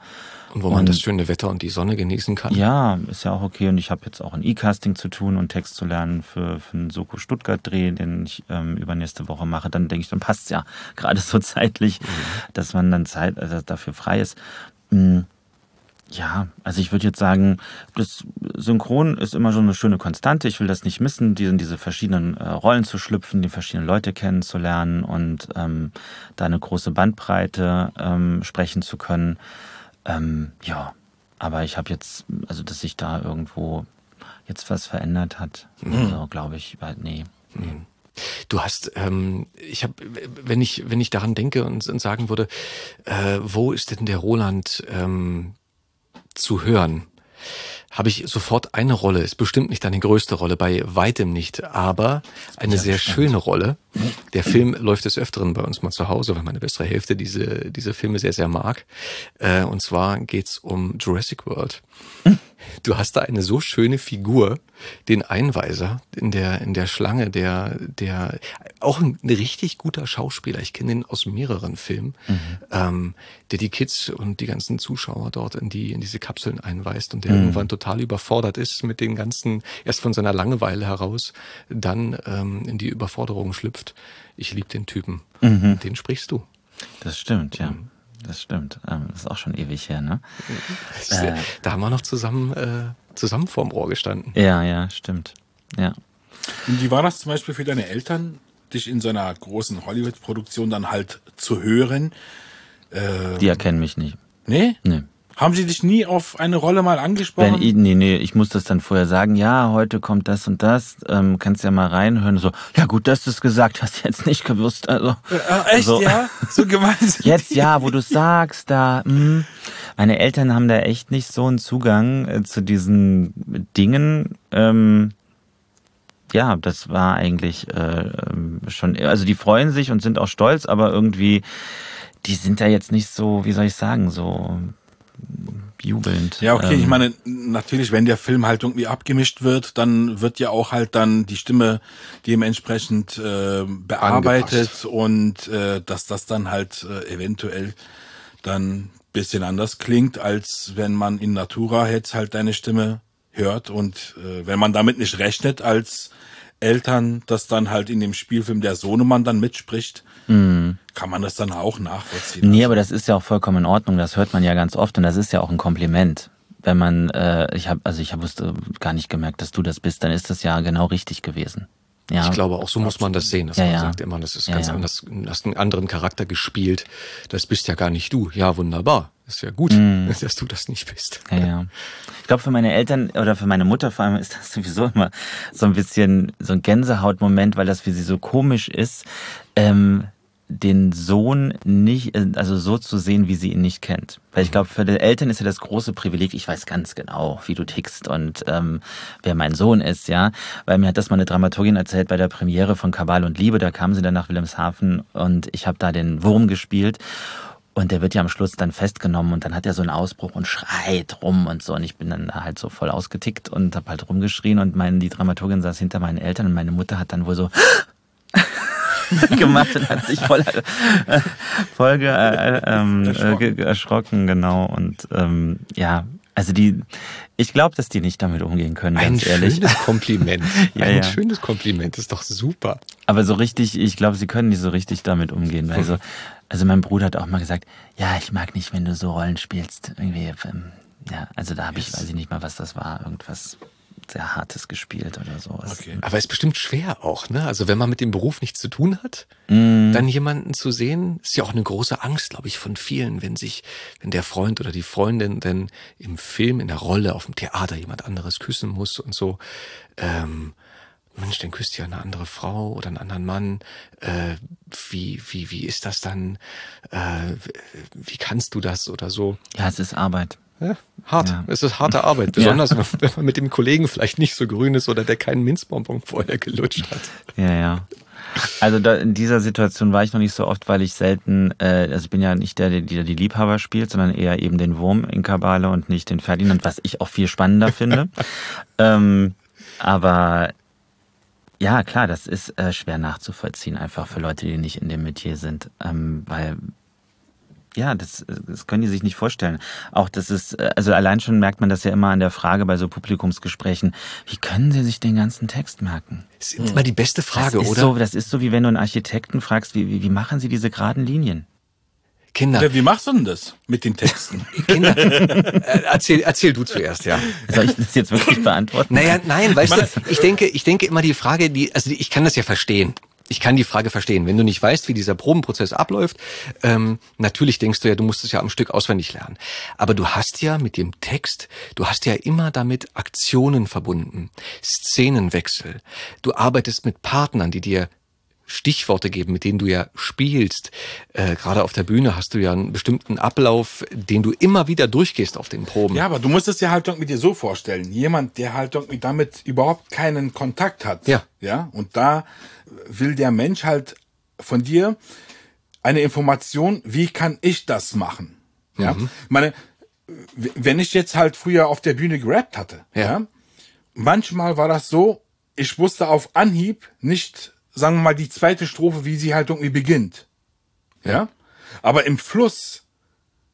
Und wo man das schöne Wetter und die Sonne genießen kann. Ja, ist ja auch okay. Und ich habe jetzt auch ein E-Casting zu tun und Text zu lernen für, für einen Soko Stuttgart-Dreh, den ich ähm, übernächste Woche mache. Dann denke ich, dann passt ja (laughs) gerade so zeitlich, mhm. dass man dann Zeit also dafür frei ist. Mhm. Ja, also ich würde jetzt sagen, das Synchron ist immer so eine schöne Konstante. Ich will das nicht missen, die, diese verschiedenen äh, Rollen zu schlüpfen, die verschiedenen Leute kennenzulernen und ähm, da eine große Bandbreite ähm, sprechen zu können. Ähm, ja, aber ich habe jetzt, also dass sich da irgendwo jetzt was verändert hat, mhm. also, glaube ich, nee. Mhm. Du hast, ähm, ich habe, wenn ich wenn ich daran denke und, und sagen würde, äh, wo ist denn der Roland ähm, zu hören? Habe ich sofort eine Rolle, ist bestimmt nicht eine größte Rolle, bei weitem nicht, aber eine sehr schöne Rolle. Der Film läuft des Öfteren bei uns mal zu Hause, weil meine bessere Hälfte diese, diese Filme sehr, sehr mag. Äh, und zwar geht's um Jurassic World. Du hast da eine so schöne Figur, den Einweiser in der, in der Schlange, der, der, auch ein, richtig guter Schauspieler. Ich kenne ihn aus mehreren Filmen, mhm. ähm, der die Kids und die ganzen Zuschauer dort in die, in diese Kapseln einweist und der mhm. irgendwann total überfordert ist mit den ganzen, erst von seiner Langeweile heraus, dann ähm, in die Überforderung schlüpft. Ich liebe den Typen. Mhm. Den sprichst du. Das stimmt, ja. Das stimmt. Ähm, das ist auch schon ewig her, ne? (laughs) Äh, da haben wir noch zusammen, äh, zusammen vorm Rohr gestanden. Ja, ja, stimmt. Ja. Und wie war das zum Beispiel für deine Eltern, dich in so einer großen Hollywood-Produktion dann halt zu hören? Ähm, Die erkennen mich nicht. Nee? Nee. Haben sie dich nie auf eine Rolle mal angesprochen? Wenn nee, nee, ich muss das dann vorher sagen, ja, heute kommt das und das, ähm, kannst ja mal reinhören. So, ja gut, dass du es gesagt hast, (laughs) jetzt nicht gewusst. Also, äh, echt, so, ja? So gemein. (laughs) jetzt ja, wo du sagst, da, mh. Hm. Meine Eltern haben da echt nicht so einen Zugang äh, zu diesen Dingen. Ähm, ja, das war eigentlich äh, ähm, schon, also die freuen sich und sind auch stolz, aber irgendwie, die sind da jetzt nicht so, wie soll ich sagen, so jubelnd. Ja, okay, ähm, ich meine, natürlich, wenn der Film halt irgendwie abgemischt wird, dann wird ja auch halt dann die Stimme dementsprechend äh, bearbeitet Angepasst. und äh, dass das dann halt äh, eventuell dann bisschen anders klingt, als wenn man in Natura jetzt halt deine Stimme hört und äh, wenn man damit nicht rechnet als Eltern, dass dann halt in dem Spielfilm der Sohnemann dann mitspricht, mhm. kann man das dann auch nachvollziehen. Nee, aber das ist ja auch vollkommen in Ordnung. Das hört man ja ganz oft und das ist ja auch ein Kompliment. Wenn man, äh, ich habe, also ich habe gar nicht gemerkt, dass du das bist, dann ist das ja genau richtig gewesen. Ja. Ich glaube, auch so muss man das sehen. Dass ja, man ja. sagt immer, das ist ganz anders, du hast einen anderen Charakter gespielt. Das bist ja gar nicht du. Ja, wunderbar. Ist ja gut, mm. (laughs) dass du das nicht bist. Ja, ja. Ich glaube, für meine Eltern oder für meine Mutter vor allem ist das (laughs) sowieso immer so ein bisschen so ein Gänsehautmoment, weil das für sie so komisch ist. Ähm, den Sohn nicht, äh, also so zu sehen, wie sie ihn nicht kennt. Weil ich glaube, für die Eltern ist ja das große Privileg, ich weiß ganz genau, wie du tickst und ähm, wer mein Sohn ist, ja. Weil mir hat das mal eine Dramaturgin erzählt bei der Premiere von Kabal und Liebe, da kam sie dann nach Wilhelmshaven und ich habe da den Wurm gespielt. Und der wird ja am Schluss dann festgenommen und dann hat er so einen Ausbruch und schreit rum und so. Und ich bin dann halt so voll ausgetickt und habe halt rumgeschrien und meine, die Dramaturgin saß hinter meinen Eltern und meine Mutter hat dann wohl so (laughs) gemacht und hat sich voll, äh, voll ge, äh, ähm, erschrocken. Äh, erschrocken, genau. Und ähm, ja, also die, ich glaube, dass die nicht damit umgehen können, ein ganz ehrlich. Ein schönes Kompliment. (laughs) ja, ein ja. schönes Kompliment, ist doch super. Aber so richtig, ich glaube, sie können nicht so richtig damit umgehen. Also, also mein Bruder hat auch mal gesagt, ja, ich mag nicht, wenn du so Rollen spielst. Irgendwie, ähm, ja, also da habe ich, weiß ich nicht mal, was das war, irgendwas sehr Hartes gespielt oder sowas. Okay. Aber es ist bestimmt schwer auch, ne? Also wenn man mit dem Beruf nichts zu tun hat, mm. dann jemanden zu sehen, ist ja auch eine große Angst, glaube ich, von vielen, wenn sich, wenn der Freund oder die Freundin denn im Film, in der Rolle, auf dem Theater jemand anderes küssen muss und so. Ähm, Mensch, dann küsst ja eine andere Frau oder einen anderen Mann. Äh, wie, wie, wie ist das dann? Äh, wie kannst du das oder so? Ja, es ist Arbeit. Ja, hart. Ja. Es ist harte Arbeit, (laughs) besonders ja. wenn man mit dem Kollegen vielleicht nicht so grün ist oder der keinen Minzbonbon vorher gelutscht hat. Ja, ja. Also da, in dieser Situation war ich noch nicht so oft, weil ich selten, äh, also ich bin ja nicht der, der die Liebhaber spielt, sondern eher eben den Wurm in Kabale und nicht den Ferdinand, was ich auch viel spannender finde. (laughs) ähm, aber ja, klar, das ist äh, schwer nachzuvollziehen, einfach für Leute, die nicht in dem Metier sind, ähm, weil ja, das, das können die sich nicht vorstellen. Auch das ist, also allein schon merkt man das ja immer an der Frage bei so Publikumsgesprächen. Wie können sie sich den ganzen Text merken? Das ist immer die beste Frage, das ist oder? So, das ist so, wie wenn du einen Architekten fragst, wie, wie, wie machen sie diese geraden Linien? Kinder. Ja, wie machst du denn das mit den Texten? (laughs) Kinder. Äh, erzähl, erzähl du zuerst, ja. Soll ich das jetzt wirklich beantworten? Naja, nein, weißt du, ich denke, ich denke immer die Frage, die, also ich kann das ja verstehen. Ich kann die Frage verstehen. Wenn du nicht weißt, wie dieser Probenprozess abläuft, ähm, natürlich denkst du ja, du musst es ja am Stück auswendig lernen. Aber du hast ja mit dem Text, du hast ja immer damit Aktionen verbunden, Szenenwechsel. Du arbeitest mit Partnern, die dir Stichworte geben, mit denen du ja spielst. Äh, Gerade auf der Bühne hast du ja einen bestimmten Ablauf, den du immer wieder durchgehst auf den Proben. Ja, aber du musst es dir halt irgendwie dir so vorstellen. Jemand, der halt irgendwie damit überhaupt keinen Kontakt hat. Ja. Ja. Und da will der Mensch halt von dir eine Information, wie kann ich das machen? Ja. Mhm. Meine, w- wenn ich jetzt halt früher auf der Bühne gerappt hatte, Ja. ja. manchmal war das so, ich wusste auf Anhieb nicht, sagen wir mal, die zweite Strophe, wie sie halt irgendwie beginnt. Ja. Aber im Fluss,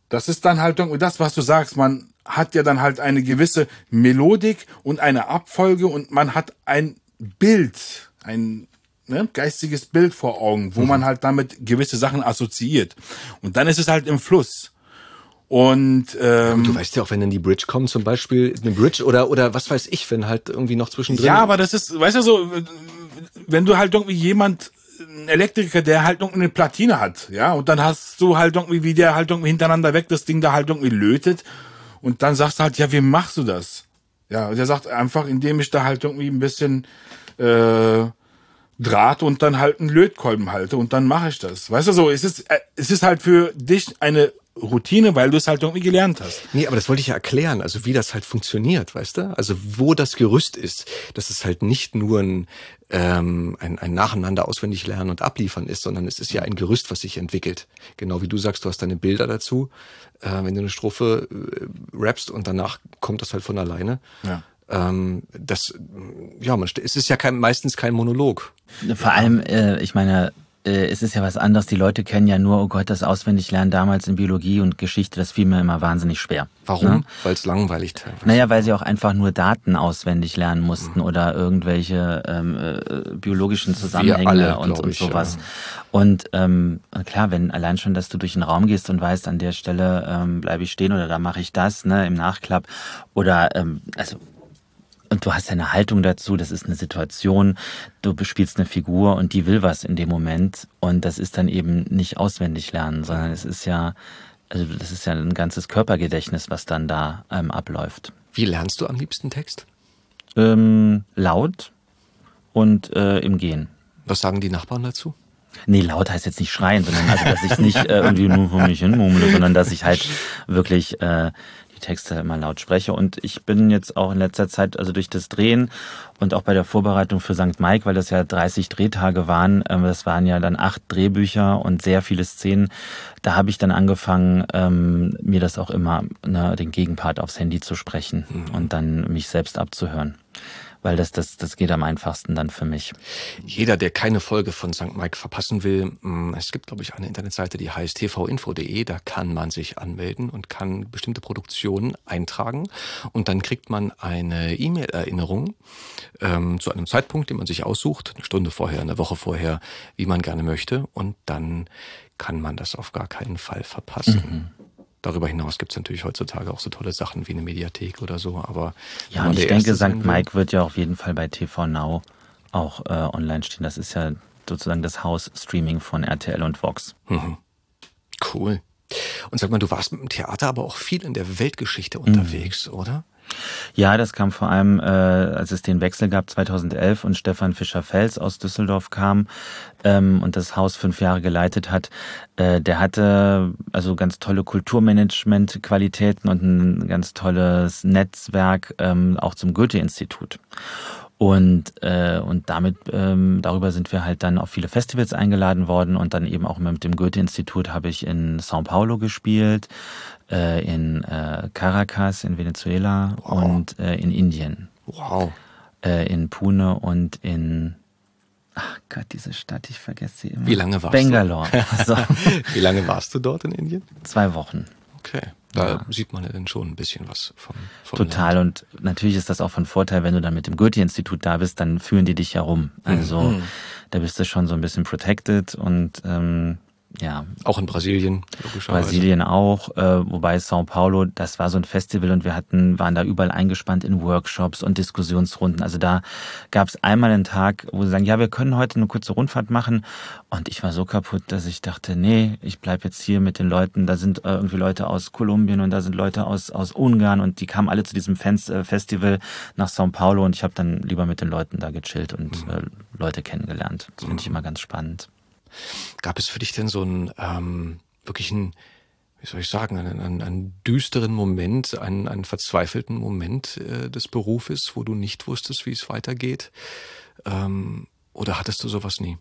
das ist dann halt irgendwie das, was du sagst. Man hat ja dann halt eine gewisse Melodik und eine Abfolge und man hat ein Bild, ein ne, geistiges Bild vor Augen, wo man halt damit gewisse Sachen assoziiert. Und dann ist es halt im Fluss. Und ähm, Du weißt ja auch, wenn dann die Bridge kommt, zum Beispiel eine Bridge oder oder was weiß ich, wenn halt irgendwie noch zwischendrin. Ja, aber das ist, weißt du so, wenn du halt irgendwie jemand, ein Elektriker, der halt irgendwie eine Platine hat, ja, und dann hast du halt irgendwie, wie der halt irgendwie hintereinander weg das Ding da halt irgendwie lötet und dann sagst du halt, ja, wie machst du das? Ja, und der sagt einfach, indem ich da halt irgendwie ein bisschen äh, Draht und dann halt einen Lötkolben halte und dann mache ich das. Weißt du so, es ist, äh, es ist halt für dich eine Routine, weil du es halt irgendwie gelernt hast. Nee, aber das wollte ich ja erklären, also wie das halt funktioniert, weißt du? Also wo das Gerüst ist, dass es halt nicht nur ein, ähm, ein, ein Nacheinander auswendig lernen und abliefern ist, sondern es ist ja ein Gerüst, was sich entwickelt. Genau wie du sagst, du hast deine Bilder dazu, äh, wenn du eine Strophe äh, rappst und danach kommt das halt von alleine. Ja. Ähm, das, ja, man, es ist ja kein, meistens kein Monolog. Vor allem, äh, ich meine, äh, es ist ja was anderes. Die Leute kennen ja nur, oh Gott, das Auswendiglernen damals in Biologie und Geschichte, das fiel mir immer wahnsinnig schwer. Warum? Ne? Weil es langweilig teilweise. Naja, weil sie auch einfach nur Daten auswendig lernen mussten oder irgendwelche ähm, äh, biologischen Zusammenhänge alle, und, und ich, sowas. ja. Und ähm, klar, wenn allein schon, dass du durch den Raum gehst und weißt, an der Stelle ähm, bleibe ich stehen oder da mache ich das, ne, im Nachklapp. Oder ähm, also und du hast ja eine Haltung dazu, das ist eine Situation, du bespielst eine Figur und die will was in dem Moment und das ist dann eben nicht auswendig lernen, sondern es ist ja, also das ist ja ein ganzes Körpergedächtnis, was dann da ähm, abläuft. Wie lernst du am liebsten Text? Ähm, laut und äh, im Gehen. Was sagen die Nachbarn dazu? Nee, laut heißt jetzt nicht schreien, sondern also, dass ich nicht äh, irgendwie nur vor mich hin murmle, sondern dass ich halt wirklich äh, Texte immer laut spreche. Und ich bin jetzt auch in letzter Zeit, also durch das Drehen und auch bei der Vorbereitung für St. Mike, weil das ja 30 Drehtage waren, ähm, das waren ja dann acht Drehbücher und sehr viele Szenen, da habe ich dann angefangen, ähm, mir das auch immer, ne, den Gegenpart aufs Handy zu sprechen und dann mich selbst abzuhören. Weil das, das, das geht am einfachsten dann für mich. Jeder, der keine Folge von St. Mike verpassen will, mh, es gibt, glaube ich, eine Internetseite, die heißt tvinfo.de. Da kann man sich anmelden und kann bestimmte Produktionen eintragen. Und dann kriegt man eine E-Mail-Erinnerung ähm, zu einem Zeitpunkt, den man sich aussucht, eine Stunde vorher, eine Woche vorher, wie man gerne möchte. Und dann kann man das auf gar keinen Fall verpassen. Darüber hinaus gibt es natürlich heutzutage auch so tolle Sachen wie eine Mediathek oder so. Aber Ja, und ich denke, St. Mike wird ja auf jeden Fall bei TV Now auch äh, online stehen. Das ist ja sozusagen das Haus-Streaming von RTL und Vox. Cool. Und sag mal, du warst mit dem Theater aber auch viel in der Weltgeschichte unterwegs, oder? Ja, das kam vor allem, äh, als es den Wechsel gab 2011 und Stefan Fischer-Fels aus Düsseldorf kam ähm, und das Haus fünf Jahre geleitet hat. Äh, der hatte also ganz tolle Kulturmanagement-Qualitäten und ein ganz tolles Netzwerk ähm, auch zum Goethe-Institut. Und, äh, und damit, ähm, darüber sind wir halt dann auf viele Festivals eingeladen worden und dann eben auch mit dem Goethe-Institut habe ich in Sao Paulo gespielt, äh, in äh, Caracas in Venezuela und äh, in Indien, Wow. äh, in Pune und in Ach Gott, diese Stadt, ich vergesse sie immer. Wie lange warst Bangalore. du? (laughs) So, Wie lange warst du dort in Indien? zwei Wochen. Okay. Da sieht man ja dann schon ein bisschen was vom, vom Total. Und natürlich ist das auch von Vorteil, wenn du dann mit dem Goethe-Institut da bist, dann führen die dich ja rum. Also da bist du schon so ein bisschen protected und ähm, ja, Auch in Brasilien, logischerweise. Brasilien auch, äh, wobei Sao Paulo, das war so ein Festival und wir hatten, waren da überall eingespannt in Workshops und Diskussionsrunden. Also da gab es einmal einen Tag, wo sie sagen, ja, wir können heute eine kurze Rundfahrt machen. Und ich war so kaputt, dass ich dachte, nee, ich bleib jetzt hier mit den Leuten. Da sind äh, irgendwie Leute aus Kolumbien und da sind Leute aus, aus Ungarn und die kamen alle zu diesem Fans, äh, Festival nach Sao Paulo und ich habe dann lieber mit den Leuten da gechillt und äh, Leute kennengelernt. Das finde ich immer ganz spannend. Gab es für dich denn so einen ähm, wirklich wie soll ich sagen, einen, einen, einen düsteren Moment, einen, einen verzweifelten Moment äh, des Berufes, wo du nicht wusstest, wie es weitergeht? Ähm, oder hattest du sowas nie?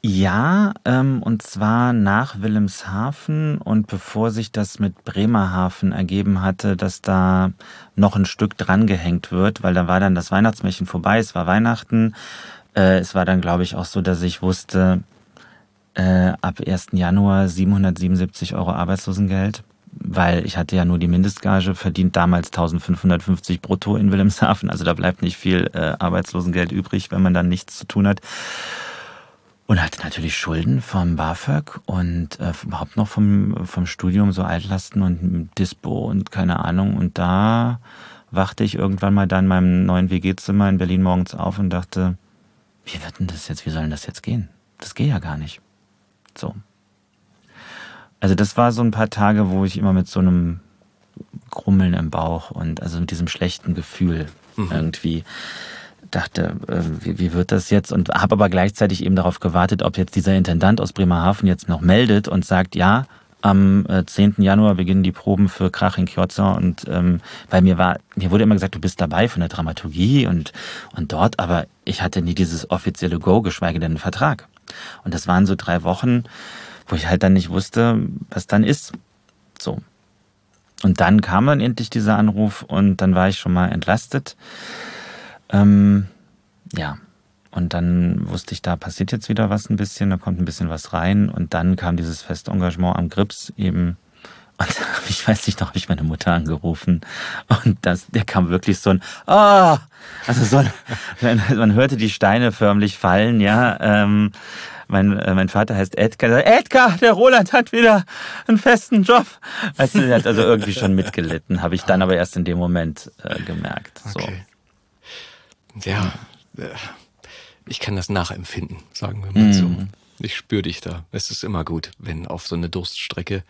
Ja, ähm, und zwar nach Wilhelmshaven und bevor sich das mit Bremerhaven ergeben hatte, dass da noch ein Stück drangehängt wird, weil da war dann das Weihnachtsmärchen vorbei, es war Weihnachten. Äh, es war dann, glaube ich, auch so, dass ich wusste, äh, ab 1. Januar 777 Euro Arbeitslosengeld, weil ich hatte ja nur die Mindestgage, verdient damals 1550 brutto in Wilhelmshaven, also da bleibt nicht viel äh, Arbeitslosengeld übrig, wenn man dann nichts zu tun hat. Und hatte natürlich Schulden vom BAföG und äh, überhaupt noch vom, vom Studium, so Altlasten und Dispo und keine Ahnung. Und da wachte ich irgendwann mal da in meinem neuen WG-Zimmer in Berlin morgens auf und dachte, wie wird denn das jetzt, wie soll denn das jetzt gehen? Das geht ja gar nicht. So. Also das war so ein paar Tage, wo ich immer mit so einem Grummeln im Bauch und also mit diesem schlechten Gefühl irgendwie dachte, äh, wie, wie wird das jetzt? Und habe aber gleichzeitig eben darauf gewartet, ob jetzt dieser Intendant aus Bremerhaven jetzt noch meldet und sagt, ja, am äh, 10. Januar beginnen die Proben für Krach in Kyoto und ähm, bei mir war, mir wurde immer gesagt, du bist dabei von der Dramaturgie und, und dort, aber ich hatte nie dieses offizielle Go, geschweige denn einen Vertrag. Und das waren so drei Wochen, wo ich halt dann nicht wusste, was dann ist. So. Und dann kam dann endlich dieser Anruf und dann war ich schon mal entlastet. Ähm, ja, und dann wusste ich, da passiert jetzt wieder was ein bisschen, da kommt ein bisschen was rein. Und dann kam dieses feste Engagement am Grips eben. Und (laughs) ich weiß nicht noch, habe ich meine Mutter angerufen. Und das, der kam wirklich so ein, ah, also so, ein- (laughs) man hörte die Steine förmlich fallen, ja. Ähm, mein, äh, mein Vater heißt Edgar. Edgar, der Roland hat wieder einen festen Job. Weißt du, der hat also irgendwie schon mitgelitten, habe ich dann aber erst in dem Moment äh, gemerkt. So. Okay. Ja, äh, ich kann das nachempfinden, sagen wir mal so. Ich spüre dich da. Es ist immer gut, wenn auf so eine Durststrecke,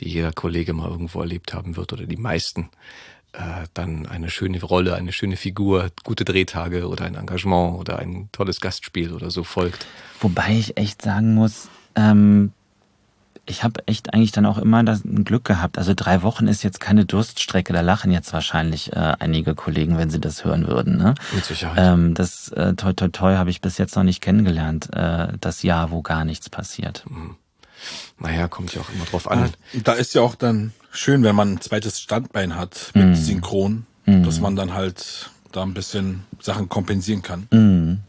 die jeder Kollege mal irgendwo erlebt haben wird oder die meisten, äh, dann eine schöne Rolle, eine schöne Figur, gute Drehtage oder ein Engagement oder ein tolles Gastspiel oder so folgt. Wobei ich echt sagen muss, ähm, ich habe echt eigentlich dann auch immer das ein Glück gehabt. Also drei Wochen ist jetzt keine Durststrecke. Da lachen jetzt wahrscheinlich äh, einige Kollegen, wenn sie das hören würden. Ne? Mit Sicherheit. Ähm, das äh, toi toi toi habe ich bis jetzt noch nicht kennengelernt. Äh, das Jahr, wo gar nichts passiert. Naja, kommt ja auch immer drauf an. Da ist ja auch dann schön, wenn man ein zweites Standbein hat mit Synchron, dass man dann halt da ein bisschen Sachen kompensieren kann.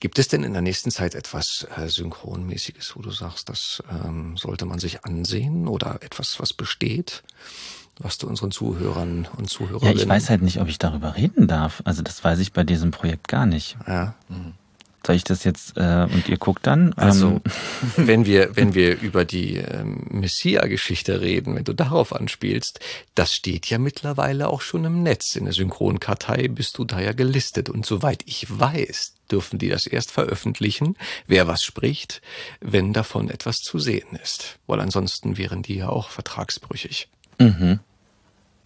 Gibt es denn in der nächsten Zeit etwas äh, Synchronmäßiges, wo du sagst, das ähm, sollte man sich ansehen oder etwas, was besteht, was du unseren Zuhörern und Ja, Zuhörerinnen... ich weiß halt nicht, ob ich darüber reden darf. Also das weiß ich bei diesem Projekt gar nicht. Ja. Soll ich das jetzt äh, und ihr guckt dann? Also, Ähm, (laughs) wenn wir, wenn wir über die ähm, Messia-Geschichte reden, wenn du darauf anspielst, das steht ja mittlerweile auch schon im Netz. In der Synchronkartei bist du da ja gelistet. Und soweit ich weiß, dürfen die das erst veröffentlichen, wer was spricht, wenn davon etwas zu sehen ist. Weil ansonsten wären die ja auch vertragsbrüchig.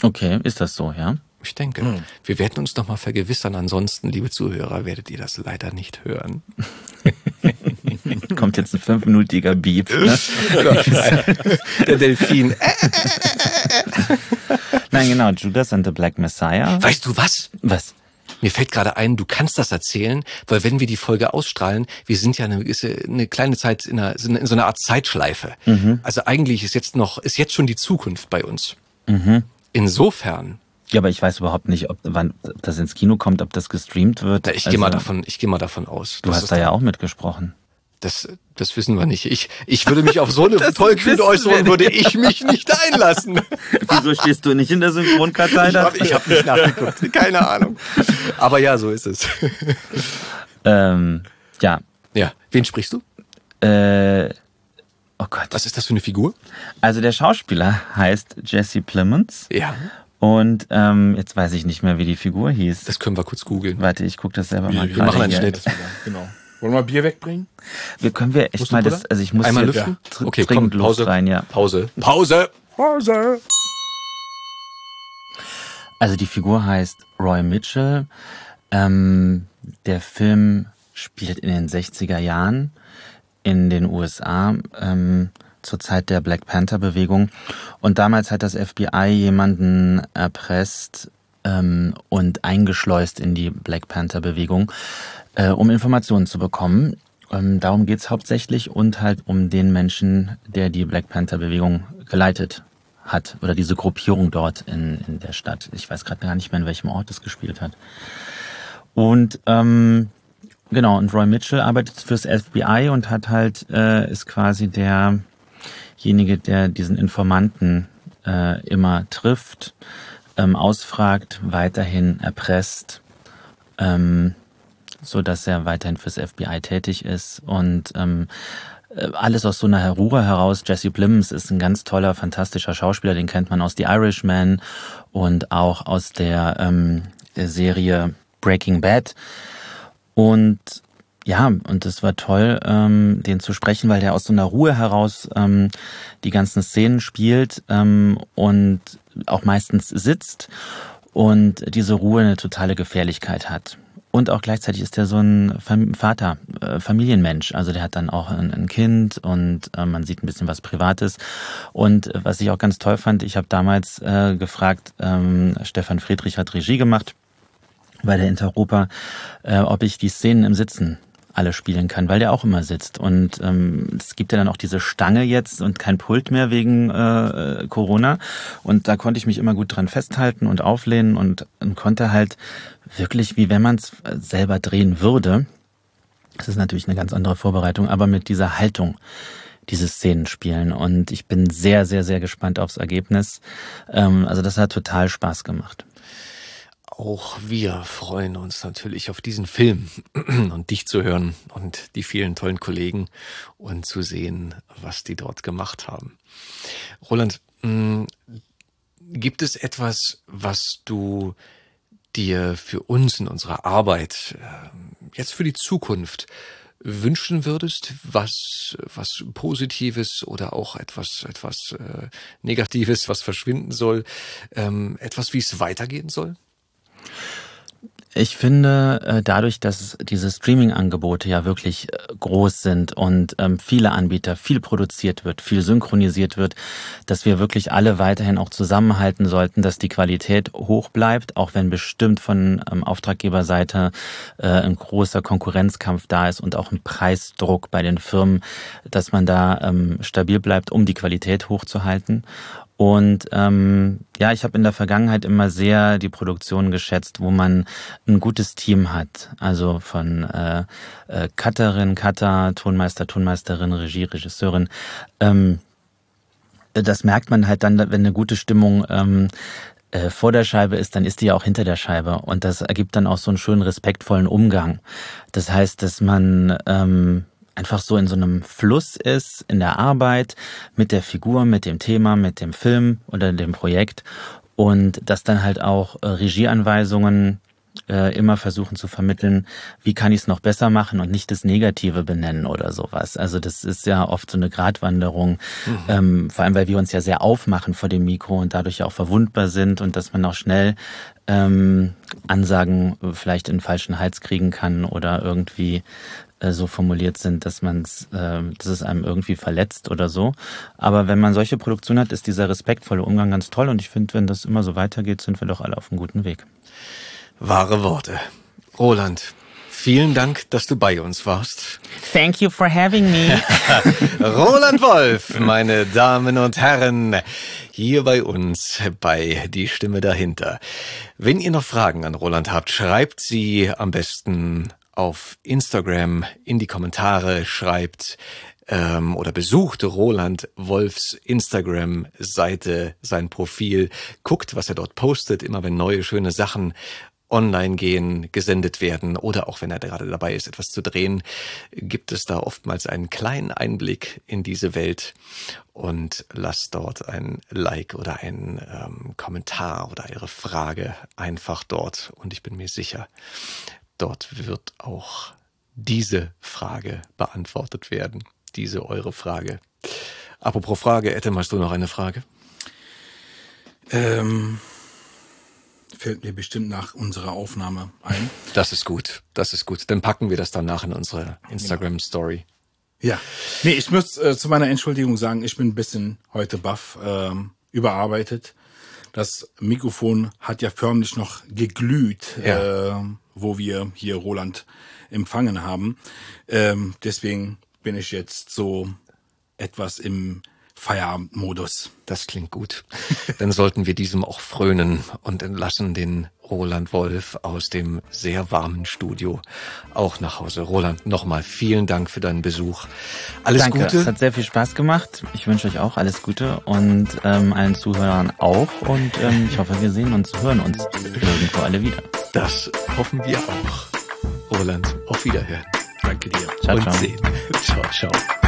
okay, ist das so, ja? Ich denke, wir werden uns noch mal vergewissern. Ansonsten, liebe Zuhörer, werdet ihr das leider nicht hören. (laughs) Kommt jetzt ein fünfminütiger Beep. Ne? (laughs) Der Delfin. (laughs) Nein, genau, Judas and the Black Messiah. Weißt du was? Was? Mir fällt gerade ein, du kannst das erzählen, weil wenn wir die Folge ausstrahlen, wir sind ja eine, ja eine kleine Zeit in, einer, in so einer Art Zeitschleife. Also eigentlich ist jetzt noch, ist jetzt schon die Zukunft bei uns. Insofern Ja, aber ich weiß überhaupt nicht, ob, wann das ins Kino kommt, ob das gestreamt wird. Ich gehe mal davon, ich gehe mal davon aus. Du hast da ja auch mitgesprochen. Das, das wissen wir nicht. Ich, ich würde mich auf so eine (laughs) tollkühne wir Äußerung würde ich mich nicht einlassen. (laughs) Wieso stehst du nicht in der Synchronkartei? Ich habe hab nicht nachgeguckt. Keine Ahnung. Aber ja, so ist es. (laughs) ähm, ja. Ja. Wen sprichst du? Äh, oh Gott. Was ist das für eine Figur? Also der Schauspieler heißt Jesse Plemons. Ja. Und ähm, jetzt weiß ich nicht mehr, wie die Figur hieß. Das können wir kurz googeln. Warte, ich gucke das selber mal wir machen einen. Schnitt. Genau. Wollen wir Bier wegbringen? Wir können wir echt mal das, also ich muss Einmal hier lüften? dr- Okay, komm, Luft Pause. rein, ja. Pause. Pause. Pause. Also die Figur heißt Roy Mitchell. Ähm, der Film spielt in den 60er Jahren in den USA ähm, zur Zeit der Black Panther Bewegung. Und damals hat das FBI jemanden erpresst ähm, und eingeschleust in die Black Panther Bewegung, äh, um Informationen zu bekommen. Ähm, darum geht's hauptsächlich und halt um den Menschen, der die Black Panther Bewegung geleitet hat oder diese Gruppierung dort in, in der Stadt. Ich weiß gerade gar nicht mehr, in welchem Ort es gespielt hat. Und ähm, genau, und Roy Mitchell arbeitet fürs FBI und hat halt, äh, ist quasi derjenige, der diesen Informanten äh, immer trifft, ähm, ausfragt, weiterhin erpresst, ähm, so dass er weiterhin fürs FBI tätig ist und ähm, äh, alles aus so einer Ruhe heraus. Jesse Plemons ist ein ganz toller, fantastischer Schauspieler, den kennt man aus The Irishman und auch aus der, ähm, Serie Breaking Bad. Und ja, und es war toll, ähm, den zu sprechen, weil der aus so einer Ruhe heraus ähm, die ganzen Szenen spielt ähm, und auch meistens sitzt und diese Ruhe eine totale Gefährlichkeit hat. Und auch gleichzeitig ist er so ein Vater, äh, Familienmensch. Also der hat dann auch ein, ein Kind und äh, man sieht ein bisschen was Privates. Und äh, was ich auch ganz toll fand, ich habe damals äh, gefragt, ähm, Stefan Friedrich hat Regie gemacht bei der Interoper, äh, ob ich die Szenen im Sitzen alle spielen kann, weil der auch immer sitzt. Und ähm, es gibt ja dann auch diese Stange jetzt und kein Pult mehr wegen äh, Corona. Und da konnte ich mich immer gut dran festhalten und auflehnen und, und konnte halt wirklich, wie wenn man es selber drehen würde, das ist natürlich eine ganz andere Vorbereitung, aber mit dieser Haltung diese Szenen spielen. Und ich bin sehr, sehr, sehr gespannt aufs Ergebnis. Ähm, also das hat total Spaß gemacht. Auch wir freuen uns natürlich auf diesen Film (clears throat) und dich zu hören und die vielen tollen Kollegen und zu sehen, was die dort gemacht haben. Roland, mh, gibt es etwas, was du dir für uns in unserer Arbeit äh, jetzt für die Zukunft wünschen würdest, was was Positives oder auch etwas etwas äh, Negatives, was verschwinden soll, ähm, etwas, wie es weitergehen soll? Ich finde, äh, dadurch, dass diese Streaming-Angebote ja wirklich äh, groß sind und ähm, viele Anbieter, viel produziert wird, viel synchronisiert wird, dass wir wirklich alle weiterhin auch zusammenhalten sollten, dass die Qualität hoch bleibt, auch wenn bestimmt von ähm, Auftraggeberseite äh, ein großer Konkurrenzkampf da ist und auch ein Preisdruck bei den Firmen, dass man da ähm, stabil bleibt, um die Qualität hochzuhalten. Und ähm, ja, ich habe in der Vergangenheit immer sehr die Produktion geschätzt, wo man ein gutes Team hat. Also von äh, äh, Cutterin, Cutter, Tonmeister, Tonmeisterin, Regie, Regisseurin. Ähm, das merkt man halt dann, wenn eine gute Stimmung ähm, äh, vor der Scheibe ist, dann ist die ja auch hinter der Scheibe. Und das ergibt dann auch so einen schönen, respektvollen Umgang. Das heißt, dass man ähm, einfach so in so einem Fluss ist in der Arbeit mit der Figur, mit dem Thema, mit dem Film oder dem Projekt und dass dann halt auch äh, Regieanweisungen äh, immer versuchen zu vermitteln, wie kann ich es noch besser machen und nicht das Negative benennen oder sowas. Also das ist ja oft so eine Gratwanderung, mhm. ähm, vor allem weil wir uns ja sehr aufmachen vor dem Mikro und dadurch ja auch verwundbar sind und dass man auch schnell ähm, Ansagen vielleicht in falschen Hals kriegen kann oder irgendwie äh, so formuliert sind, dass man es, äh, dass es einem irgendwie verletzt oder so. Aber wenn man solche Produktionen hat, ist dieser respektvolle Umgang ganz toll und ich finde, wenn das immer so weitergeht, sind wir doch alle auf einem guten Weg. Wahre Worte. Roland, vielen Dank, dass du bei uns warst. Thank you for having me. (laughs) Roland Wolf, meine Damen und Herren. Hier bei uns bei Die Stimme dahinter. Wenn ihr noch Fragen an Roland habt, schreibt sie am besten auf Instagram in die Kommentare, schreibt ähm, oder besucht Roland Wolfs Instagram-Seite, sein Profil, guckt, was er dort postet, immer wenn neue schöne Sachen online gehen, gesendet werden oder auch wenn er gerade dabei ist, etwas zu drehen, gibt es da oftmals einen kleinen Einblick in diese Welt und lasst dort ein Like oder ein ähm, Kommentar oder Ihre Frage einfach dort und ich bin mir sicher, dort wird auch diese Frage beantwortet werden. Diese eure Frage. Apropos Frage, Ette, hast du noch eine Frage? Ähm, fällt mir bestimmt nach unserer Aufnahme ein. Das ist gut. Das ist gut. Dann packen wir das danach in unsere Instagram Story. Ja. Nee, ich muss äh, zu meiner Entschuldigung sagen, ich bin ein bisschen heute baff, ähm, überarbeitet. Das Mikrofon hat ja förmlich noch geglüht, Ja. äh, wo wir hier Roland empfangen haben. Ähm, deswegen bin ich jetzt so etwas im Feierabendmodus. Das klingt gut. Dann sollten wir diesem auch frönen und entlassen den Roland Wolf aus dem sehr warmen Studio auch nach Hause. Roland, nochmal vielen Dank für deinen Besuch. Alles Danke, es Gute. hat sehr viel Spaß gemacht. Ich wünsche euch auch alles Gute und ähm, allen Zuhörern auch. Und ähm, ich hoffe, wir sehen uns, hören uns irgendwo alle wieder. Das hoffen wir auch. Roland, auf Wiederhören. Danke dir. Ciao, und ciao. sehen. Ciao, ciao.